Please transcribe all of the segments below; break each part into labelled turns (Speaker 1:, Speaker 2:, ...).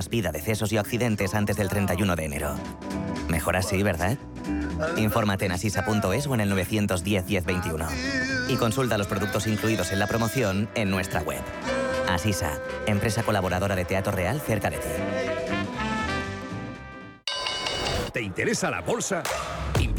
Speaker 1: más vida, decesos y accidentes antes del 31 de enero. Mejor así, ¿verdad? Infórmate en asisa.es o en el 910 1021. Y consulta los productos incluidos en la promoción en nuestra web. Asisa, empresa colaboradora de Teatro Real cerca de ti.
Speaker 2: ¿Te interesa la bolsa?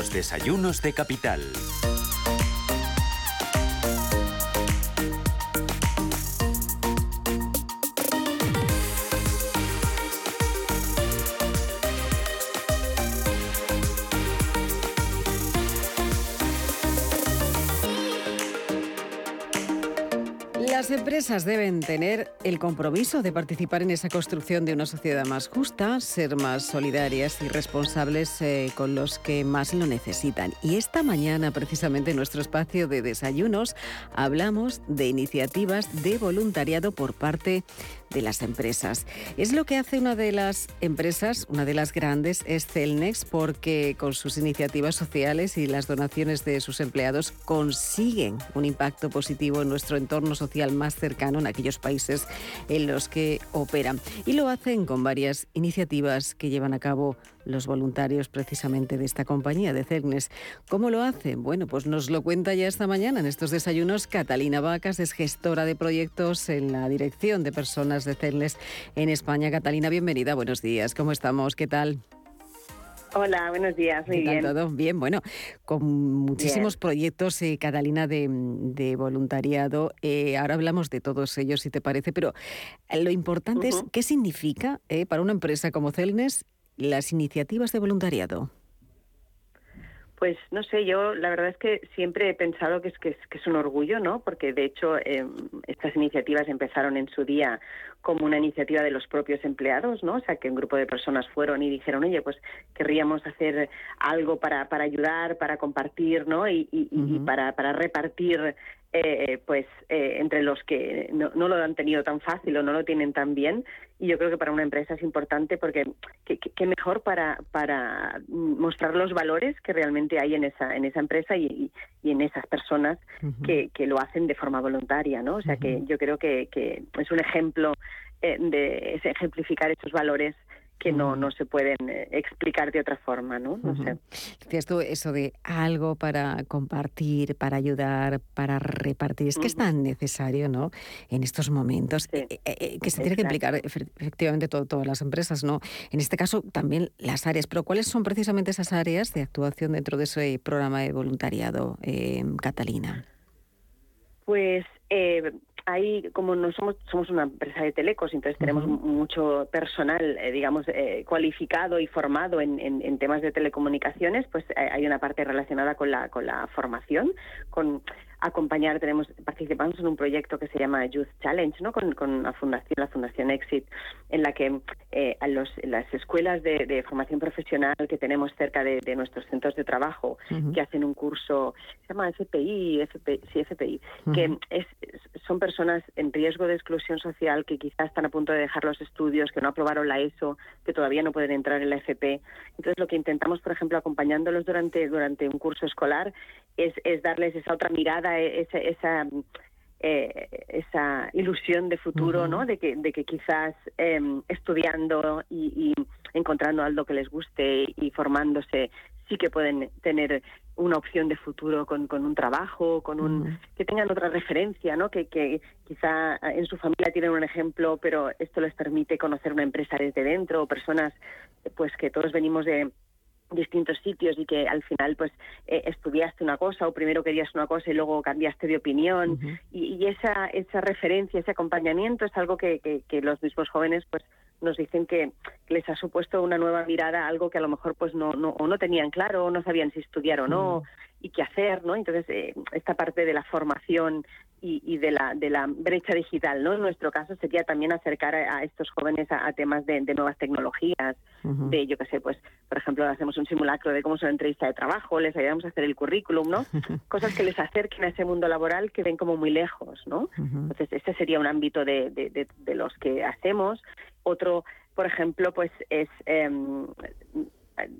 Speaker 3: Los desayunos de capital.
Speaker 4: Empresas deben tener el compromiso de participar en esa construcción de una sociedad más justa, ser más solidarias y responsables eh, con los que más lo necesitan. Y esta mañana, precisamente en nuestro espacio de desayunos, hablamos de iniciativas de voluntariado por parte de las empresas. Es lo que hace una de las empresas, una de las grandes, es Celnex, porque con sus iniciativas sociales y las donaciones de sus empleados consiguen un impacto positivo en nuestro entorno social más cercano en aquellos países en los que operan. Y lo hacen con varias iniciativas que llevan a cabo los voluntarios precisamente de esta compañía de Cernes. ¿Cómo lo hacen? Bueno, pues nos lo cuenta ya esta mañana en estos desayunos Catalina Vacas, es gestora de proyectos en la Dirección de Personas de Cernes en España. Catalina, bienvenida, buenos días, ¿cómo estamos? ¿Qué tal?
Speaker 5: Hola, buenos días, muy
Speaker 4: ¿Qué
Speaker 5: bien.
Speaker 4: Todo bien, bueno, con muchísimos proyectos, eh, Catalina, de, de voluntariado. Eh, ahora hablamos de todos ellos, si te parece, pero lo importante es qué significa eh, para una empresa como Celnes las iniciativas de voluntariado.
Speaker 5: Pues no sé, yo la verdad es que siempre he pensado que es, que es, que es un orgullo, ¿no? Porque de hecho eh, estas iniciativas empezaron en su día como una iniciativa de los propios empleados, ¿no? O sea, que un grupo de personas fueron y dijeron, oye, pues querríamos hacer algo para, para ayudar, para compartir, ¿no? Y, y, y para, para repartir eh, pues eh, entre los que no, no, lo han tenido tan fácil o no lo tienen tan bien y yo creo que para una empresa es importante porque qué que, mejor para para mostrar los valores que realmente hay en esa en esa empresa y, y en esas personas uh -huh. que, que, lo hacen de forma voluntaria no o sea uh -huh. que yo creo que, que es un ejemplo eh, de es ejemplificar esos valores que no, no se pueden eh, explicar de otra forma, ¿no? No uh -huh. sé.
Speaker 4: Decías tú eso de algo para compartir, para ayudar, para repartir. Es que uh -huh. es tan necesario, ¿no? En estos momentos, sí. eh, eh, que se tiene que implicar efectivamente todo, todas las empresas, ¿no? En este caso también las áreas. Pero ¿cuáles son precisamente esas áreas de actuación dentro de ese programa de voluntariado, eh, Catalina?
Speaker 5: Pues eh, ahí como no somos somos una empresa de telecos entonces tenemos uh -huh. mucho personal eh, digamos eh, cualificado y formado en, en, en, temas de telecomunicaciones pues eh, hay una parte relacionada con la con la formación con acompañar tenemos participamos en un proyecto que se llama Youth Challenge no con, con la fundación la fundación Exit en la que eh, a los las escuelas de, de, formación profesional que tenemos cerca de, de nuestros centros de trabajo uh -huh. que hacen un curso se llama FPI FPI sí FPI uh -huh. que es, son personas en riesgo de exclusión social que quizás están a punto de dejar los estudios que no aprobaron la ESO que todavía no pueden entrar en la FP entonces lo que intentamos por ejemplo acompañándolos durante durante un curso escolar es, es darles esa otra mirada esa, esa eh, esa ilusión de futuro, uh -huh. ¿no? De que, de que quizás eh, estudiando y, y, encontrando algo que les guste y formándose sí que pueden tener una opción de futuro con, con un trabajo, con un uh -huh. que tengan otra referencia, ¿no? Que, que quizá en su familia tienen un ejemplo, pero esto les permite conocer una empresa desde dentro, o personas, pues que todos venimos de distintos sitios y que al final pues eh, estudiaste una cosa o primero querías una cosa y luego cambiaste de opinión uh -huh. y, y, esa esa referencia ese acompañamiento es algo que, que, que los mismos jóvenes pues nos dicen que les ha supuesto una nueva mirada algo que a lo mejor pues no no o no tenían claro o no sabían si estudiar o no uh -huh. Y qué hacer no entonces eh, esta parte de la formación y, de, la, de la brecha digital. ¿no? En nuestro caso sería también acercar a, estos jóvenes a, temas de, nuevas tecnologías, de yo qué sé, pues por ejemplo hacemos un simulacro de cómo es una entrevista de trabajo, les ayudamos a hacer el currículum, ¿no? Cosas que les acerquen a ese mundo laboral que ven como muy lejos, ¿no? Entonces este sería un ámbito de, de, los que hacemos. Otro, por ejemplo, pues es... Em,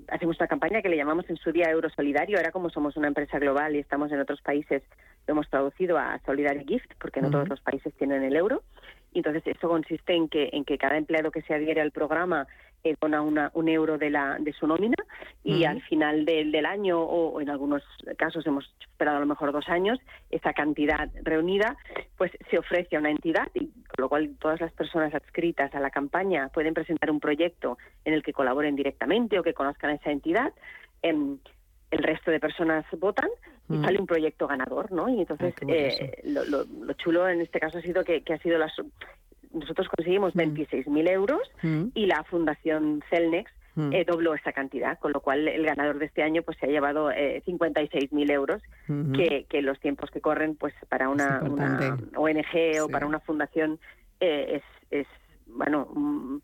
Speaker 5: hacemos una campaña que le llamamos en su día Euro Solidario. Ahora como somos una empresa global y estamos en otros países, lo hemos traducido a Solidarity Gift, porque no todos los países tienen el euro. Y entonces eso consiste en que, en que cada empleado que se adhiere al programa eh, dona una, un euro de, la, de su nómina y al final del año o, en algunos casos hemos esperado a lo mejor dos años, esa cantidad reunida pues se ofrece a una entidad y con lo cual todas las personas adscritas a la campaña pueden presentar un proyecto en el que colaboren directamente o que conozcan a esa entidad. El resto de personas votan y sale un proyecto ganador, ¿no? Y entonces eh, lo, lo, chulo en este caso ha sido que, que ha sido la, nosotros conseguimos 26.000 mm. euros mm. y la Fundación Celnex mm. eh, dobló esa cantidad, con lo cual el ganador de este año pues se ha llevado eh, 56.000 euros, mm-hmm. que, que los tiempos que corren pues para una, ONG o para una fundación eh, es, es, bueno,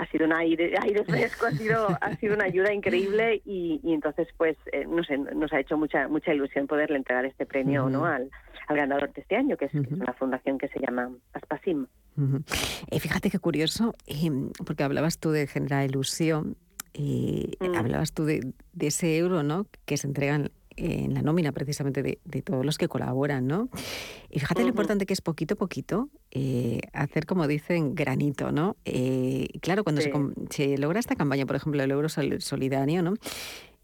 Speaker 5: ha sido un aire, aire fresco, ha sido, ha sido una ayuda increíble y, entonces pues eh, no sé, nos ha hecho mucha mucha ilusión poderle entregar este premio ¿no? al, al ganador de este año, que es, una fundación que se llama Aspasim.
Speaker 4: Eh, fíjate qué curioso, em, porque hablabas tú de generar ilusión, y mm. hablabas tú de, ese euro ¿no? que se entregan en la nómina precisamente de, todos los que colaboran, ¿no? Y fíjate lo importante que es poquito a poquito eh, hacer, como dicen, granito, ¿no? Eh, claro, cuando se, logra esta campaña, por ejemplo, el euro solidario, ¿no?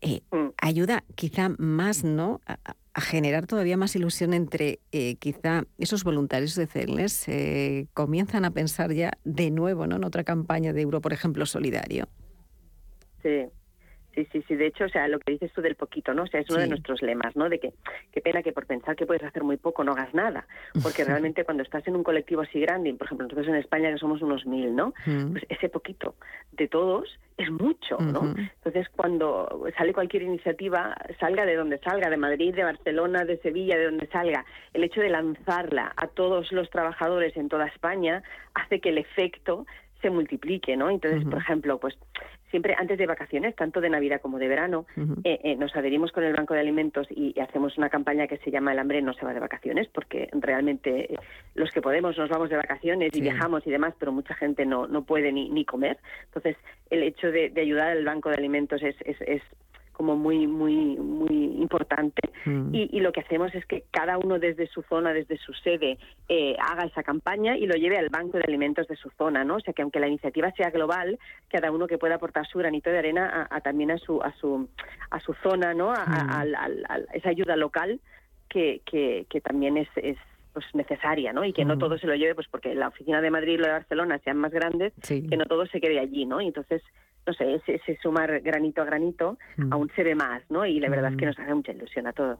Speaker 4: Mm. Ayuda quizá más, ¿no? a generar todavía más ilusión entre eh, quizá esos voluntarios de CELNES eh, comienzan a pensar ya de nuevo ¿no? en otra campaña de euro, por ejemplo, solidario.
Speaker 5: Sí, Sí, sí, sí. De hecho, o sea, lo que dices tú del poquito, ¿no? O sea, es uno de nuestros lemas, ¿no? De que qué pena que por pensar que puedes hacer muy poco no hagas nada. Porque realmente cuando estás en un colectivo así grande, por ejemplo, nosotros en España que somos unos mil, ¿no? Pues ese poquito de todos es mucho, ¿no? Entonces, cuando sale cualquier iniciativa, salga de donde salga, de Madrid, de Barcelona, de Sevilla, de donde salga, el hecho de lanzarla a todos los trabajadores en toda España hace que el efecto se multiplique, ¿no? Entonces, por ejemplo, pues siempre antes de vacaciones, tanto de Navidad como de verano, eh, eh, nos adherimos con el Banco de Alimentos y, hacemos una campaña que se llama El hambre no se va de vacaciones, porque realmente eh, los que podemos nos vamos de vacaciones y viajamos y demás, pero mucha gente no, no puede ni, ni comer. Entonces, el hecho de, ayudar al Banco de Alimentos es, es, es como muy muy muy importante mm. y, lo que hacemos es que cada uno desde su zona desde su sede eh, haga esa campaña y lo lleve al banco de alimentos de su zona no o sea que aunque la iniciativa sea global cada uno que pueda aportar su granito de arena a, también a su a su a su zona no a, mm. esa ayuda local que, que, que también es, es pues necesaria, ¿no? Y que no mm. todo se lo lleve, pues porque la oficina de Madrid y la de Barcelona sean más grandes, que no todo se quede allí, ¿no? Y entonces no sé, ese, sumar granito a granito mm. aún se ve más, ¿no? Y la verdad es que mm. nos hace mucha ilusión a todos.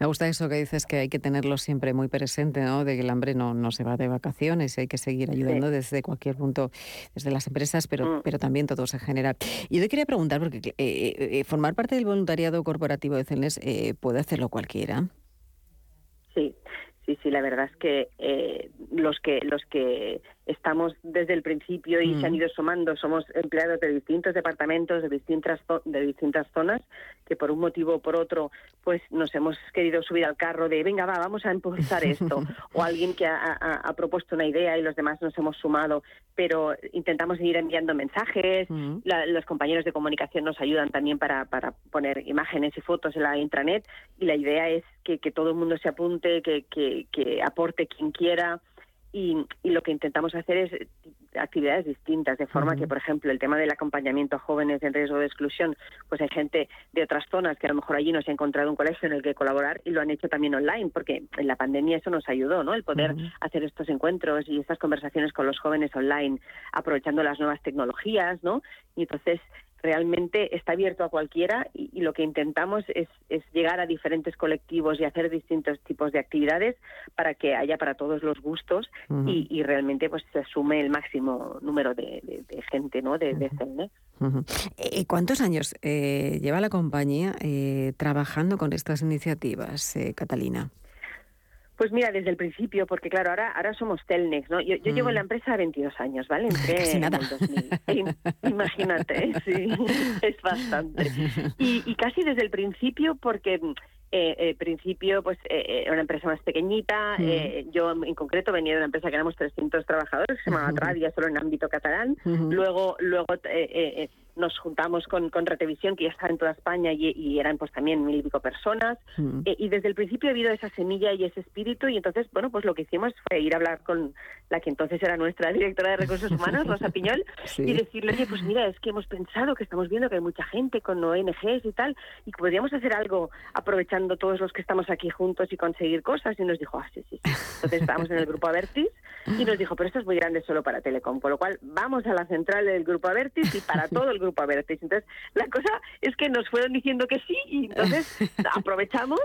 Speaker 4: Me gusta eso que dices que hay que tenerlo siempre muy presente, ¿no? De que el hambre no, no se va de vacaciones, hay que seguir ayudando desde cualquier punto, desde las empresas, pero, mm. pero también todo se genera. Y yo te quería preguntar, porque eh, eh, eh, formar parte del voluntariado corporativo de CELNES puede hacerlo cualquiera.
Speaker 5: Sí, sí, sí, la verdad es que los que los que estamos desde el principio y se han mm. ido sumando. Somos empleados de distintos departamentos, de distintas, de distintas zonas, que por un motivo o por otro, pues nos hemos querido subir al carro de, venga, va, vamos a impulsar esto. o alguien que ha, propuesto una idea y los demás nos hemos sumado, pero intentamos ir enviando mensajes. Mm. los compañeros de comunicación nos ayudan también para, para poner imágenes y fotos en la intranet. Y la idea es que, que todo el mundo se apunte, que, que, que aporte quien quiera y, lo que intentamos hacer es actividades distintas, de forma que, por ejemplo, el tema del acompañamiento a jóvenes en riesgo de exclusión, pues hay gente de otras zonas que a lo mejor allí no se ha encontrado un colegio en el que colaborar y lo han hecho también online, porque en la pandemia eso nos ayudó, ¿no? El poder hacer estos encuentros y estas conversaciones con los jóvenes online, aprovechando las nuevas tecnologías, ¿no? Y entonces realmente está abierto a cualquiera y, lo que intentamos es, llegar a diferentes colectivos y hacer distintos tipos de actividades para que haya para todos los gustos y, realmente pues se asume el máximo número de, gente no de, de
Speaker 4: ¿Y ¿Cuántos años eh, lleva la compañía eh, trabajando con estas iniciativas, eh, Catalina?
Speaker 5: Pues mira, desde el principio, porque claro, ahora ahora somos Telnex, ¿no? Yo, llevo en la mm. empresa 22 años, ¿vale?
Speaker 4: Entré nada.
Speaker 5: en el 2000. Imagínate, sí, es bastante. Y, y, casi desde el principio, porque eh, eh, principio pues eh, eh, era una empresa más pequeñita. Mm. yo en concreto venía de una empresa que éramos 300 trabajadores, que se llamaba Tradia, solo en ámbito catalán. Luego, luego nos juntamos con, con Retevisión, que ya estaba en toda España y, eran pues también mil y pico personas. Mm. y desde el principio ha habido esa semilla y ese espíritu y entonces, bueno, pues lo que hicimos fue ir a hablar con la que entonces era nuestra directora de Recursos Humanos, Rosa Piñol, y decirle, oye, pues mira, es que hemos pensado que estamos viendo que hay mucha gente con ONGs y tal, y que podríamos hacer algo aprovechando todos los que estamos aquí juntos y conseguir cosas. Y nos dijo, ah, sí, sí, sí. Entonces estábamos en el grupo Avertis y nos dijo, pero esto es muy grande solo para Telecom. Con lo cual, vamos a la central del grupo Avertis y para todo el grupo Avertis. Entonces, la cosa es que nos fueron diciendo que sí y entonces aprovechamos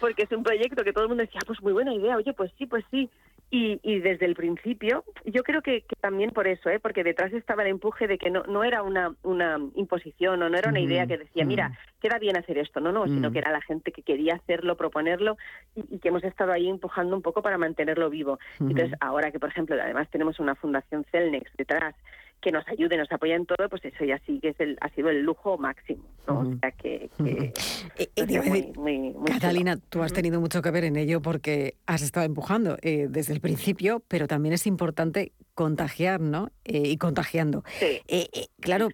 Speaker 5: porque es un proyecto que todo el mundo decía, ah, pues muy buena idea, oye, pues sí, pues sí. Y, y, desde el principio, yo creo que, también por eso, ¿eh? porque detrás estaba el empuje de que no, no era una, una imposición o no era una idea que decía, mira, queda bien hacer esto, no, no, sino que era la gente que quería hacerlo, proponerlo y, que hemos estado ahí empujando un poco para mantenerlo vivo. Entonces, ahora que, por ejemplo, además tenemos una fundación Celnex detrás que nos ayude, nos apoya en todo, pues eso ya sí que es el, ha sido el lujo máximo, ¿no? O sea que... que
Speaker 4: Catalina, tú has tenido mucho que ver en ello porque has estado empujando eh, desde el principio, pero también es importante contagiar, ¿no? Eh, y contagiando.
Speaker 5: Sí,
Speaker 4: eh, claro,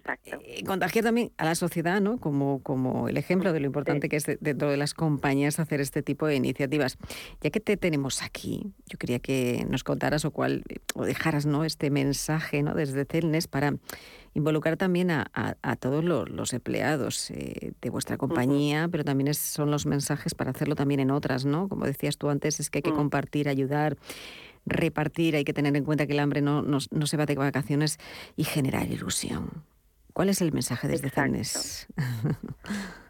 Speaker 4: contagiar también a la sociedad, ¿no? Como, como el ejemplo de lo importante que es dentro de las compañías hacer este tipo de iniciativas. Ya que te tenemos aquí, yo quería que nos contaras o cuál, o dejaras, ¿no? Este mensaje, ¿no? Desde Celnes para involucrar también a, todos los, empleados eh, de vuestra compañía, pero también son los mensajes para hacerlo también en otras, ¿no? Como decías tú antes, es que hay que mm. compartir, ayudar, repartir, hay que tener en cuenta que el hambre no, no, se va de vacaciones y generar ilusión. ¿Cuál es el mensaje desde Cernes?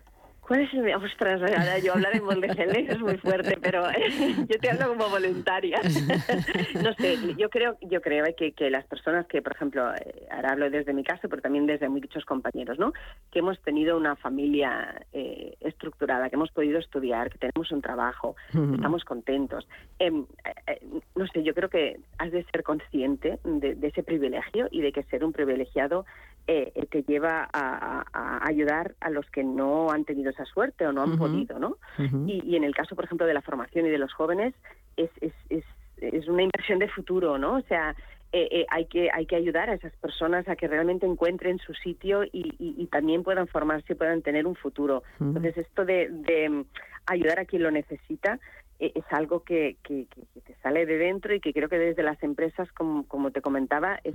Speaker 5: ¿Cuál es el Ostras, ahora yo hablar en de es muy fuerte, pero yo te hablo como voluntaria. no sé, yo creo, yo creo que, que las personas que, por ejemplo, eh, ahora hablo desde mi caso, pero también desde muchos compañeros, ¿no? Que hemos tenido una familia eh, estructurada, que hemos podido estudiar, que tenemos un trabajo, estamos contentos. Em, eh, no sé, yo creo que has de ser consciente de, ese privilegio y de que ser un privilegiado te lleva a, a ayudar a los que no han tenido esa suerte o no han podido, ¿no? y, en el caso, por ejemplo, de la formación y de los jóvenes, es, es, es, es una inversión de futuro, ¿no? O sea, eh, eh, hay que hay que ayudar a esas personas a que realmente encuentren su sitio y, y, también puedan formarse y puedan tener un futuro. Entonces, esto de, de, mm, ayudar a quien lo necesita eh, es algo que, que, te sale de dentro y que creo que desde las empresas, como, como te comentaba, es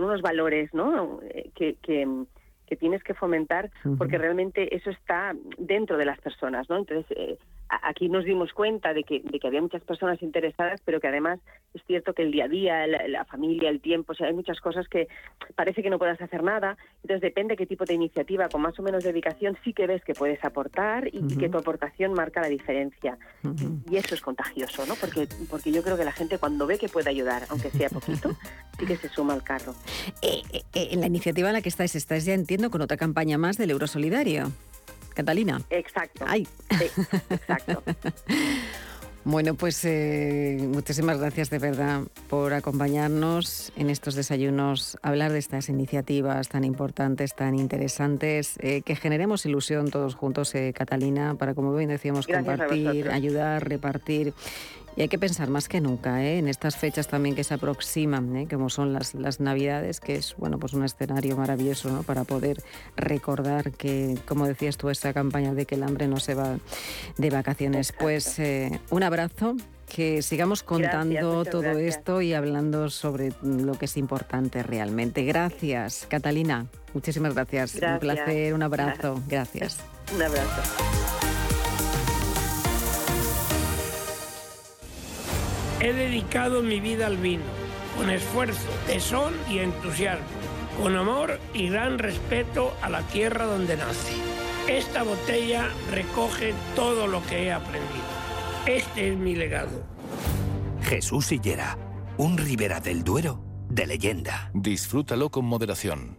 Speaker 5: son unos valores ¿no? que, que mm, que tienes que fomentar porque realmente eso está dentro de las personas, ¿no? Entonces, eh, aquí nos dimos cuenta de que, de que había muchas personas interesadas, pero que además es cierto que el día a día, la, familia, el tiempo, o sea, hay muchas cosas que parece que no puedas hacer nada. Entonces depende qué tipo de iniciativa, con más o menos dedicación, sí que ves que puedes aportar y, que tu aportación marca la diferencia. Y eso es contagioso, ¿no? Porque, porque yo creo que la gente cuando ve que puede ayudar, aunque sea poquito, sí que se suma al carro.
Speaker 4: Eh, eh, en la iniciativa en la que estáis, estáis ya entiendo con otra campaña más del Eurosolidario. Catalina.
Speaker 5: Exacto.
Speaker 4: Ay.
Speaker 5: exacto.
Speaker 4: Bueno, pues eh, muchísimas gracias de verdad por acompañarnos en estos desayunos, hablar de estas iniciativas tan importantes, tan interesantes, eh, que generemos ilusión todos juntos, eh, Catalina, para, como bien decíamos, compartir, ayudar, repartir y hay que pensar más que nunca ¿eh? en estas fechas también que se aproximan, ¿eh? como son las, las Navidades, que es bueno pues un escenario maravilloso ¿no? para poder recordar que, como decías tú, esta campaña de que el hambre no se va de vacaciones. Pues eh, un abrazo que sigamos contando todo esto y hablando sobre lo que es importante realmente. Gracias, Catalina. Muchísimas gracias. Un placer, un abrazo. Gracias.
Speaker 5: Un abrazo.
Speaker 6: He dedicado mi vida al vino, con esfuerzo, tesón y entusiasmo, con amor y gran respeto a la tierra donde nací. Esta botella recoge todo lo que he aprendido. Este es mi legado.
Speaker 7: Jesús Sillera, un Ribera del Duero de leyenda.
Speaker 8: Disfrútalo con moderación.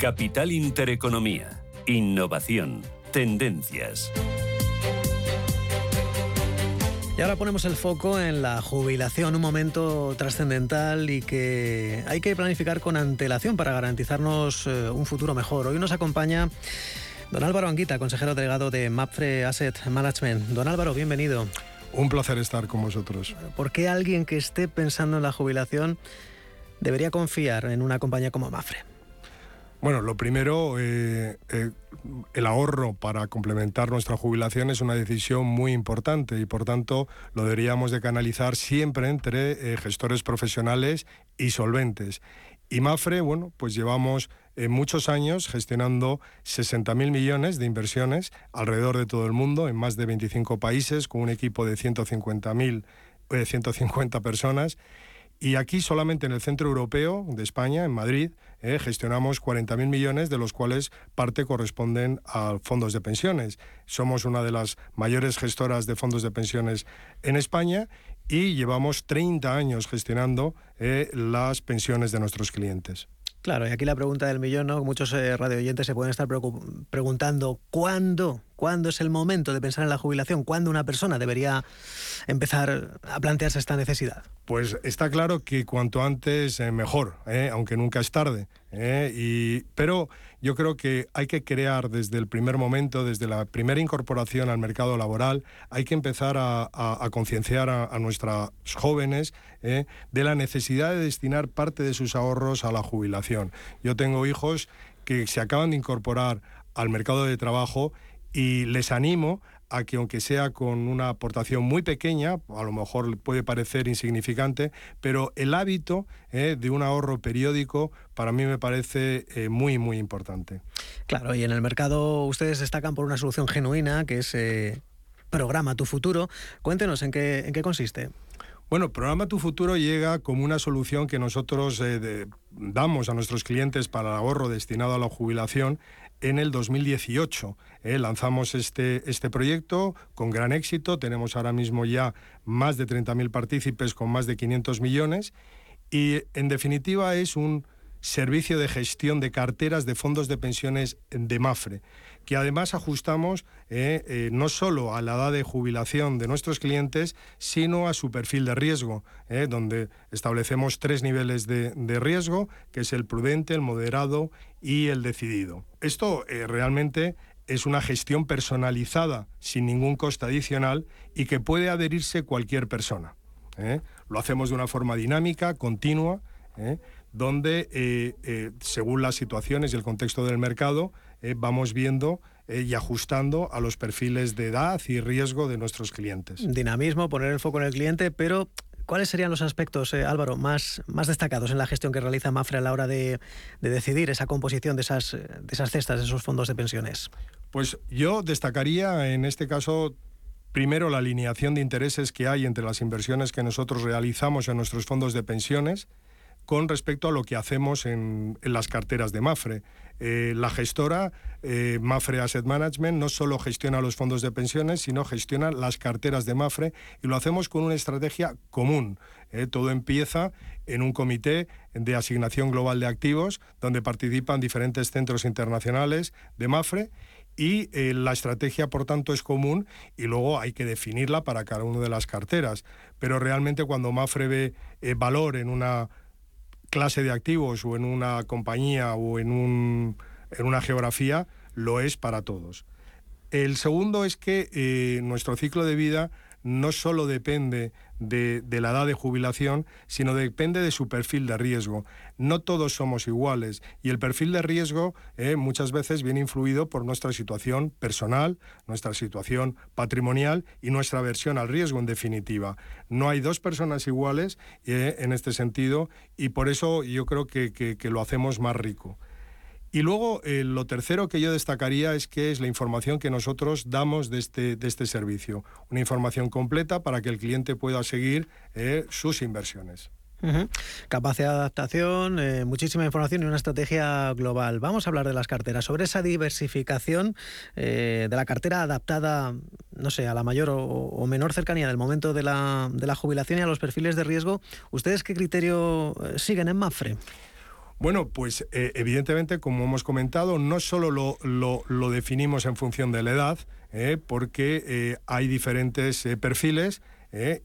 Speaker 3: Capital Intereconomía. Innovación. Tendencias.
Speaker 8: Y ahora ponemos el foco en la jubilación, un momento trascendental y que hay que planificar con antelación para garantizarnos eh, un futuro mejor. Hoy nos acompaña don Álvaro Anguita, consejero delegado de MAPFRE Asset Management. Don Álvaro, bienvenido.
Speaker 9: Un placer estar con vosotros.
Speaker 8: ¿Por qué alguien que esté pensando en la jubilación debería confiar en una compañía como MAPFRE?
Speaker 9: Bueno, lo primero, eh, eh, el ahorro para complementar nuestra jubilación es una decisión muy importante y por tanto lo deberíamos de canalizar siempre entre eh, gestores profesionales y solventes. Y Mafre, bueno, pues llevamos muchos años gestionando 60.000 millones de inversiones alrededor de todo el mundo, en más de 25 países, con un equipo de 150.000, 150 personas. Y aquí solamente en el centro europeo de España, en Madrid, eh, gestionamos 40.000 millones, de los cuales parte corresponden a fondos de pensiones. Somos una de las mayores gestoras de fondos de pensiones en España y llevamos 30 años gestionando eh, las pensiones de nuestros clientes.
Speaker 8: Claro, y aquí la pregunta del millón, ¿no? Muchos eh, radioyentes se pueden estar preguntando ¿cuándo? ¿Cuándo es el momento de pensar en la jubilación? ¿Cuándo una persona debería empezar a plantearse esta necesidad?
Speaker 9: Pues está claro que cuanto antes eh, mejor, ¿eh? aunque nunca es tarde. Y, pero yo creo que hay que crear desde el primer momento, desde la primera incorporación al mercado laboral, hay que empezar a, concienciar a, nuestros jóvenes de la necesidad de destinar parte de sus ahorros a la jubilación. Yo tengo hijos que se acaban de incorporar al mercado de trabajo y les animo a que aunque sea con una aportación muy pequeña, a lo mejor puede parecer insignificante, pero el hábito eh, de un ahorro periódico para mí me parece eh, muy, muy importante.
Speaker 8: Claro, y en el mercado ustedes destacan por una solución genuina que es eh, Programa Tu Futuro. Cuéntenos en qué, en qué consiste.
Speaker 9: Bueno, Programa Tu Futuro llega como una solución que nosotros damos a nuestros clientes para el ahorro destinado a la jubilación en el 2018. ¿eh? lanzamos este, este proyecto con gran éxito, tenemos ahora mismo ya más de 30.000 partícipes con más de 500 millones y en definitiva es un servicio de gestión de carteras de fondos de pensiones de Mafre que además ajustamos eh, eh, no solo a la edad de jubilación de nuestros clientes, sino a su perfil de riesgo, eh, donde establecemos tres niveles de, riesgo, que es el prudente, el moderado y el decidido. Esto realmente es una gestión personalizada, sin ningún coste adicional, y que puede adherirse cualquier persona. Lo hacemos de una forma dinámica, continua, donde, según las situaciones y el contexto del mercado, eh, vamos viendo eh, y ajustando a los perfiles de edad y riesgo de nuestros clientes.
Speaker 8: Dinamismo, poner el foco en el cliente, pero ¿Cuáles serían los aspectos, eh, Álvaro, más, más destacados en la gestión que realiza Mafre a la hora de, decidir esa composición de esas, de esas cestas, de esos fondos de pensiones?
Speaker 9: Pues yo destacaría en este caso primero la alineación de intereses que hay entre las inversiones que nosotros realizamos en nuestros fondos de pensiones con respecto a lo que hacemos en, las carteras de Mafre. Eh, la gestora eh, Mafre Asset Management no solo gestiona los fondos de pensiones, sino gestiona las carteras de Mafre y lo hacemos con una estrategia común. Eh, todo empieza en un comité de asignación global de activos donde participan diferentes centros internacionales de Mafre y la estrategia, por tanto, es común y luego hay que definirla para cada una de las carteras. Pero realmente cuando Mafre ve valor en una clase de activos o en una compañía o en, un, en una geografía, lo es para todos. El segundo es que eh, nuestro ciclo de vida no solo depende de, la edad de jubilación, sino depende de su perfil de riesgo. No todos somos iguales y el perfil de riesgo eh, muchas veces viene influido por nuestra situación personal, nuestra situación patrimonial y nuestra aversión al riesgo en definitiva. No hay dos personas iguales eh, en este sentido y por eso yo creo que lo hacemos más rico. Y luego, eh, lo tercero que yo destacaría es que es la información que nosotros damos de este, este servicio. Una información completa para que el cliente pueda seguir sus inversiones.
Speaker 8: Capacidad de adaptación, eh, muchísima información y una estrategia global. Vamos a hablar de las carteras, sobre esa diversificación de la cartera adaptada, no sé, a la mayor o, menor cercanía del momento de la, de la, jubilación y a los perfiles de riesgo. ¿Ustedes qué criterio siguen en Mafre?
Speaker 9: Bueno, pues eh, evidentemente, como hemos comentado, no solo lo, definimos en función de la edad, eh, porque eh, hay diferentes perfiles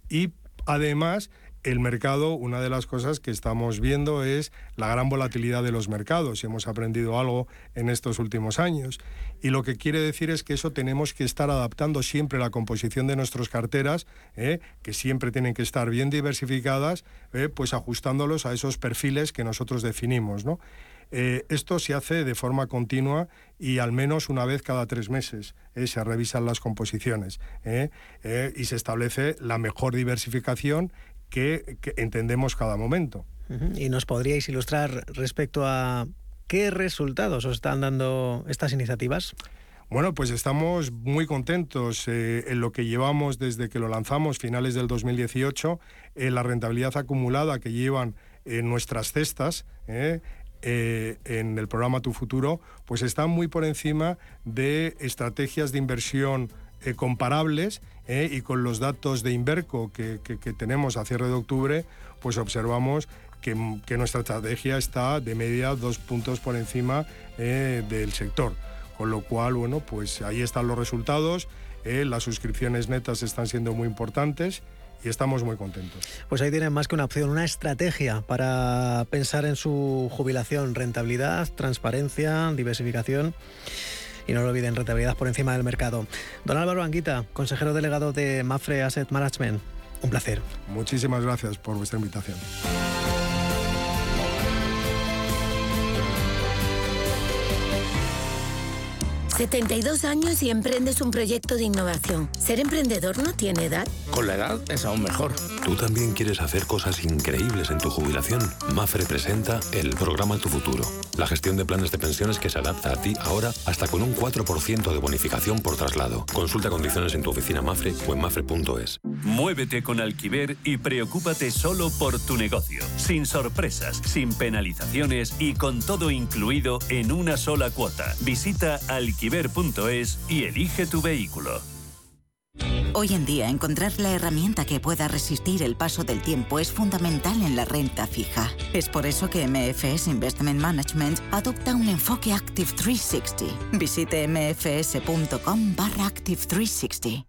Speaker 9: y además el mercado, una de las cosas que estamos viendo es la gran volatilidad de los mercados hemos aprendido algo en estos últimos años. Y lo que quiere decir es que eso tenemos que estar adaptando siempre la composición de nuestras carteras, ¿eh? que siempre tienen que estar bien diversificadas, ¿eh? pues ajustándolos a esos perfiles que nosotros definimos. Eh, esto se hace de forma continua y al menos una vez cada tres meses se revisan las composiciones y se establece la mejor diversificación que, entendemos cada momento.
Speaker 8: ¿Y nos podríais ilustrar respecto a qué resultados os están dando estas iniciativas?
Speaker 9: Bueno, pues estamos muy contentos eh, en lo que llevamos desde que lo lanzamos, finales del 2018, eh, la rentabilidad acumulada que llevan en nuestras cestas. Eh, en el programa Tu Futuro, pues están muy por encima de estrategias de inversión comparables ¿eh? y con los datos de Inverco que, tenemos a cierre de octubre, pues observamos que, nuestra estrategia está de media dos puntos por encima eh, del sector. Con lo cual, bueno, pues ahí están los resultados, eh, las suscripciones netas están siendo muy importantes y estamos muy contentos.
Speaker 8: Pues ahí tienen más que una opción, una estrategia para pensar en su jubilación, rentabilidad, transparencia, diversificación y no lo olviden, rentabilidad por encima del mercado. Don Álvaro Anguita, consejero delegado de Mafre Asset Management, un placer.
Speaker 9: Muchísimas gracias por vuestra invitación.
Speaker 10: 72 años y emprendes un proyecto de innovación. ¿Ser emprendedor no tiene edad?
Speaker 11: Con la edad es aún mejor.
Speaker 12: ¿Tú también quieres hacer cosas increíbles en tu jubilación? Mafre presenta el programa Tu Futuro. La gestión de planes de pensiones que se adapta a ti ahora hasta con un 4% de bonificación por traslado. Consulta condiciones en tu oficina Mafre o en mafre.es.
Speaker 3: Muévete con Alquiver y preocúpate solo por tu negocio. Sin sorpresas, sin penalizaciones y con todo incluido en una sola cuota. Visita Alquiver Y elige tu vehículo.
Speaker 13: Hoy en día, encontrar la herramienta que pueda resistir el paso del tiempo es fundamental en la renta fija. Es por eso que MFS Investment Management adopta un enfoque Active 360. Visite mfs.com barra Active 360.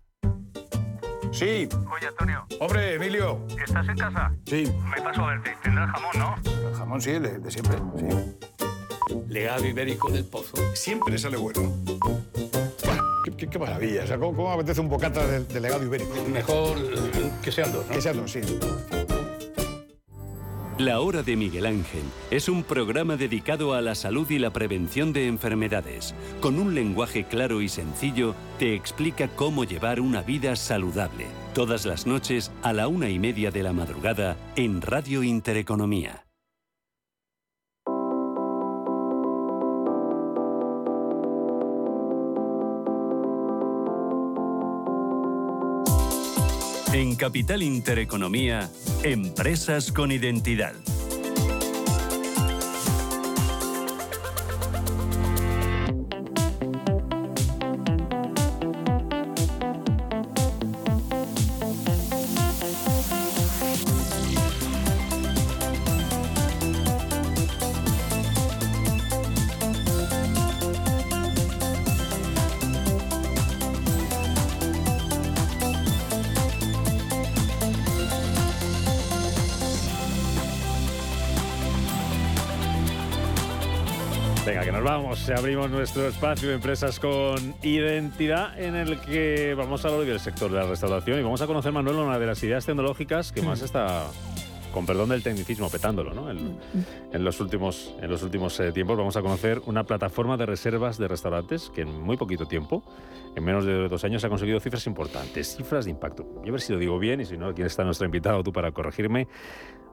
Speaker 14: Sí.
Speaker 15: Oye, Antonio.
Speaker 14: Hombre, Emilio.
Speaker 15: ¿Estás en casa?
Speaker 14: Sí.
Speaker 15: Me paso a verte. Tendrás jamón, ¿no?
Speaker 14: El jamón sí, de, de siempre, sí.
Speaker 11: Legado ibérico del pozo.
Speaker 14: Siempre sale bueno. Qué, maravilla. O sea, ¿cómo, apetece un bocata de, legado ibérico?
Speaker 11: Mejor que sean dos, ¿no?
Speaker 14: Que sean dos, sí.
Speaker 3: La Hora de Miguel Ángel es un programa dedicado a la salud y la prevención de enfermedades. Con un lenguaje claro y sencillo, te explica cómo llevar una vida saludable. Todas las noches a la una y media de la madrugada en Radio Intereconomía. En Capital Intereconomía, Empresas con Identidad.
Speaker 16: Que nos vamos. Abrimos nuestro espacio empresas con identidad en el que vamos a hablar del sector de la restauración y vamos a conocer, Manuel, una de las ideas tecnológicas que más está, con perdón del tecnicismo, petándolo, ¿no? En, en los últimos, en los últimos eh, tiempos vamos a conocer una plataforma de reservas de restaurantes que en muy poquito tiempo, en menos de dos años, ha conseguido cifras importantes, cifras de impacto. Yo a ver si lo digo bien y si no, aquí está nuestro invitado, tú para corregirme.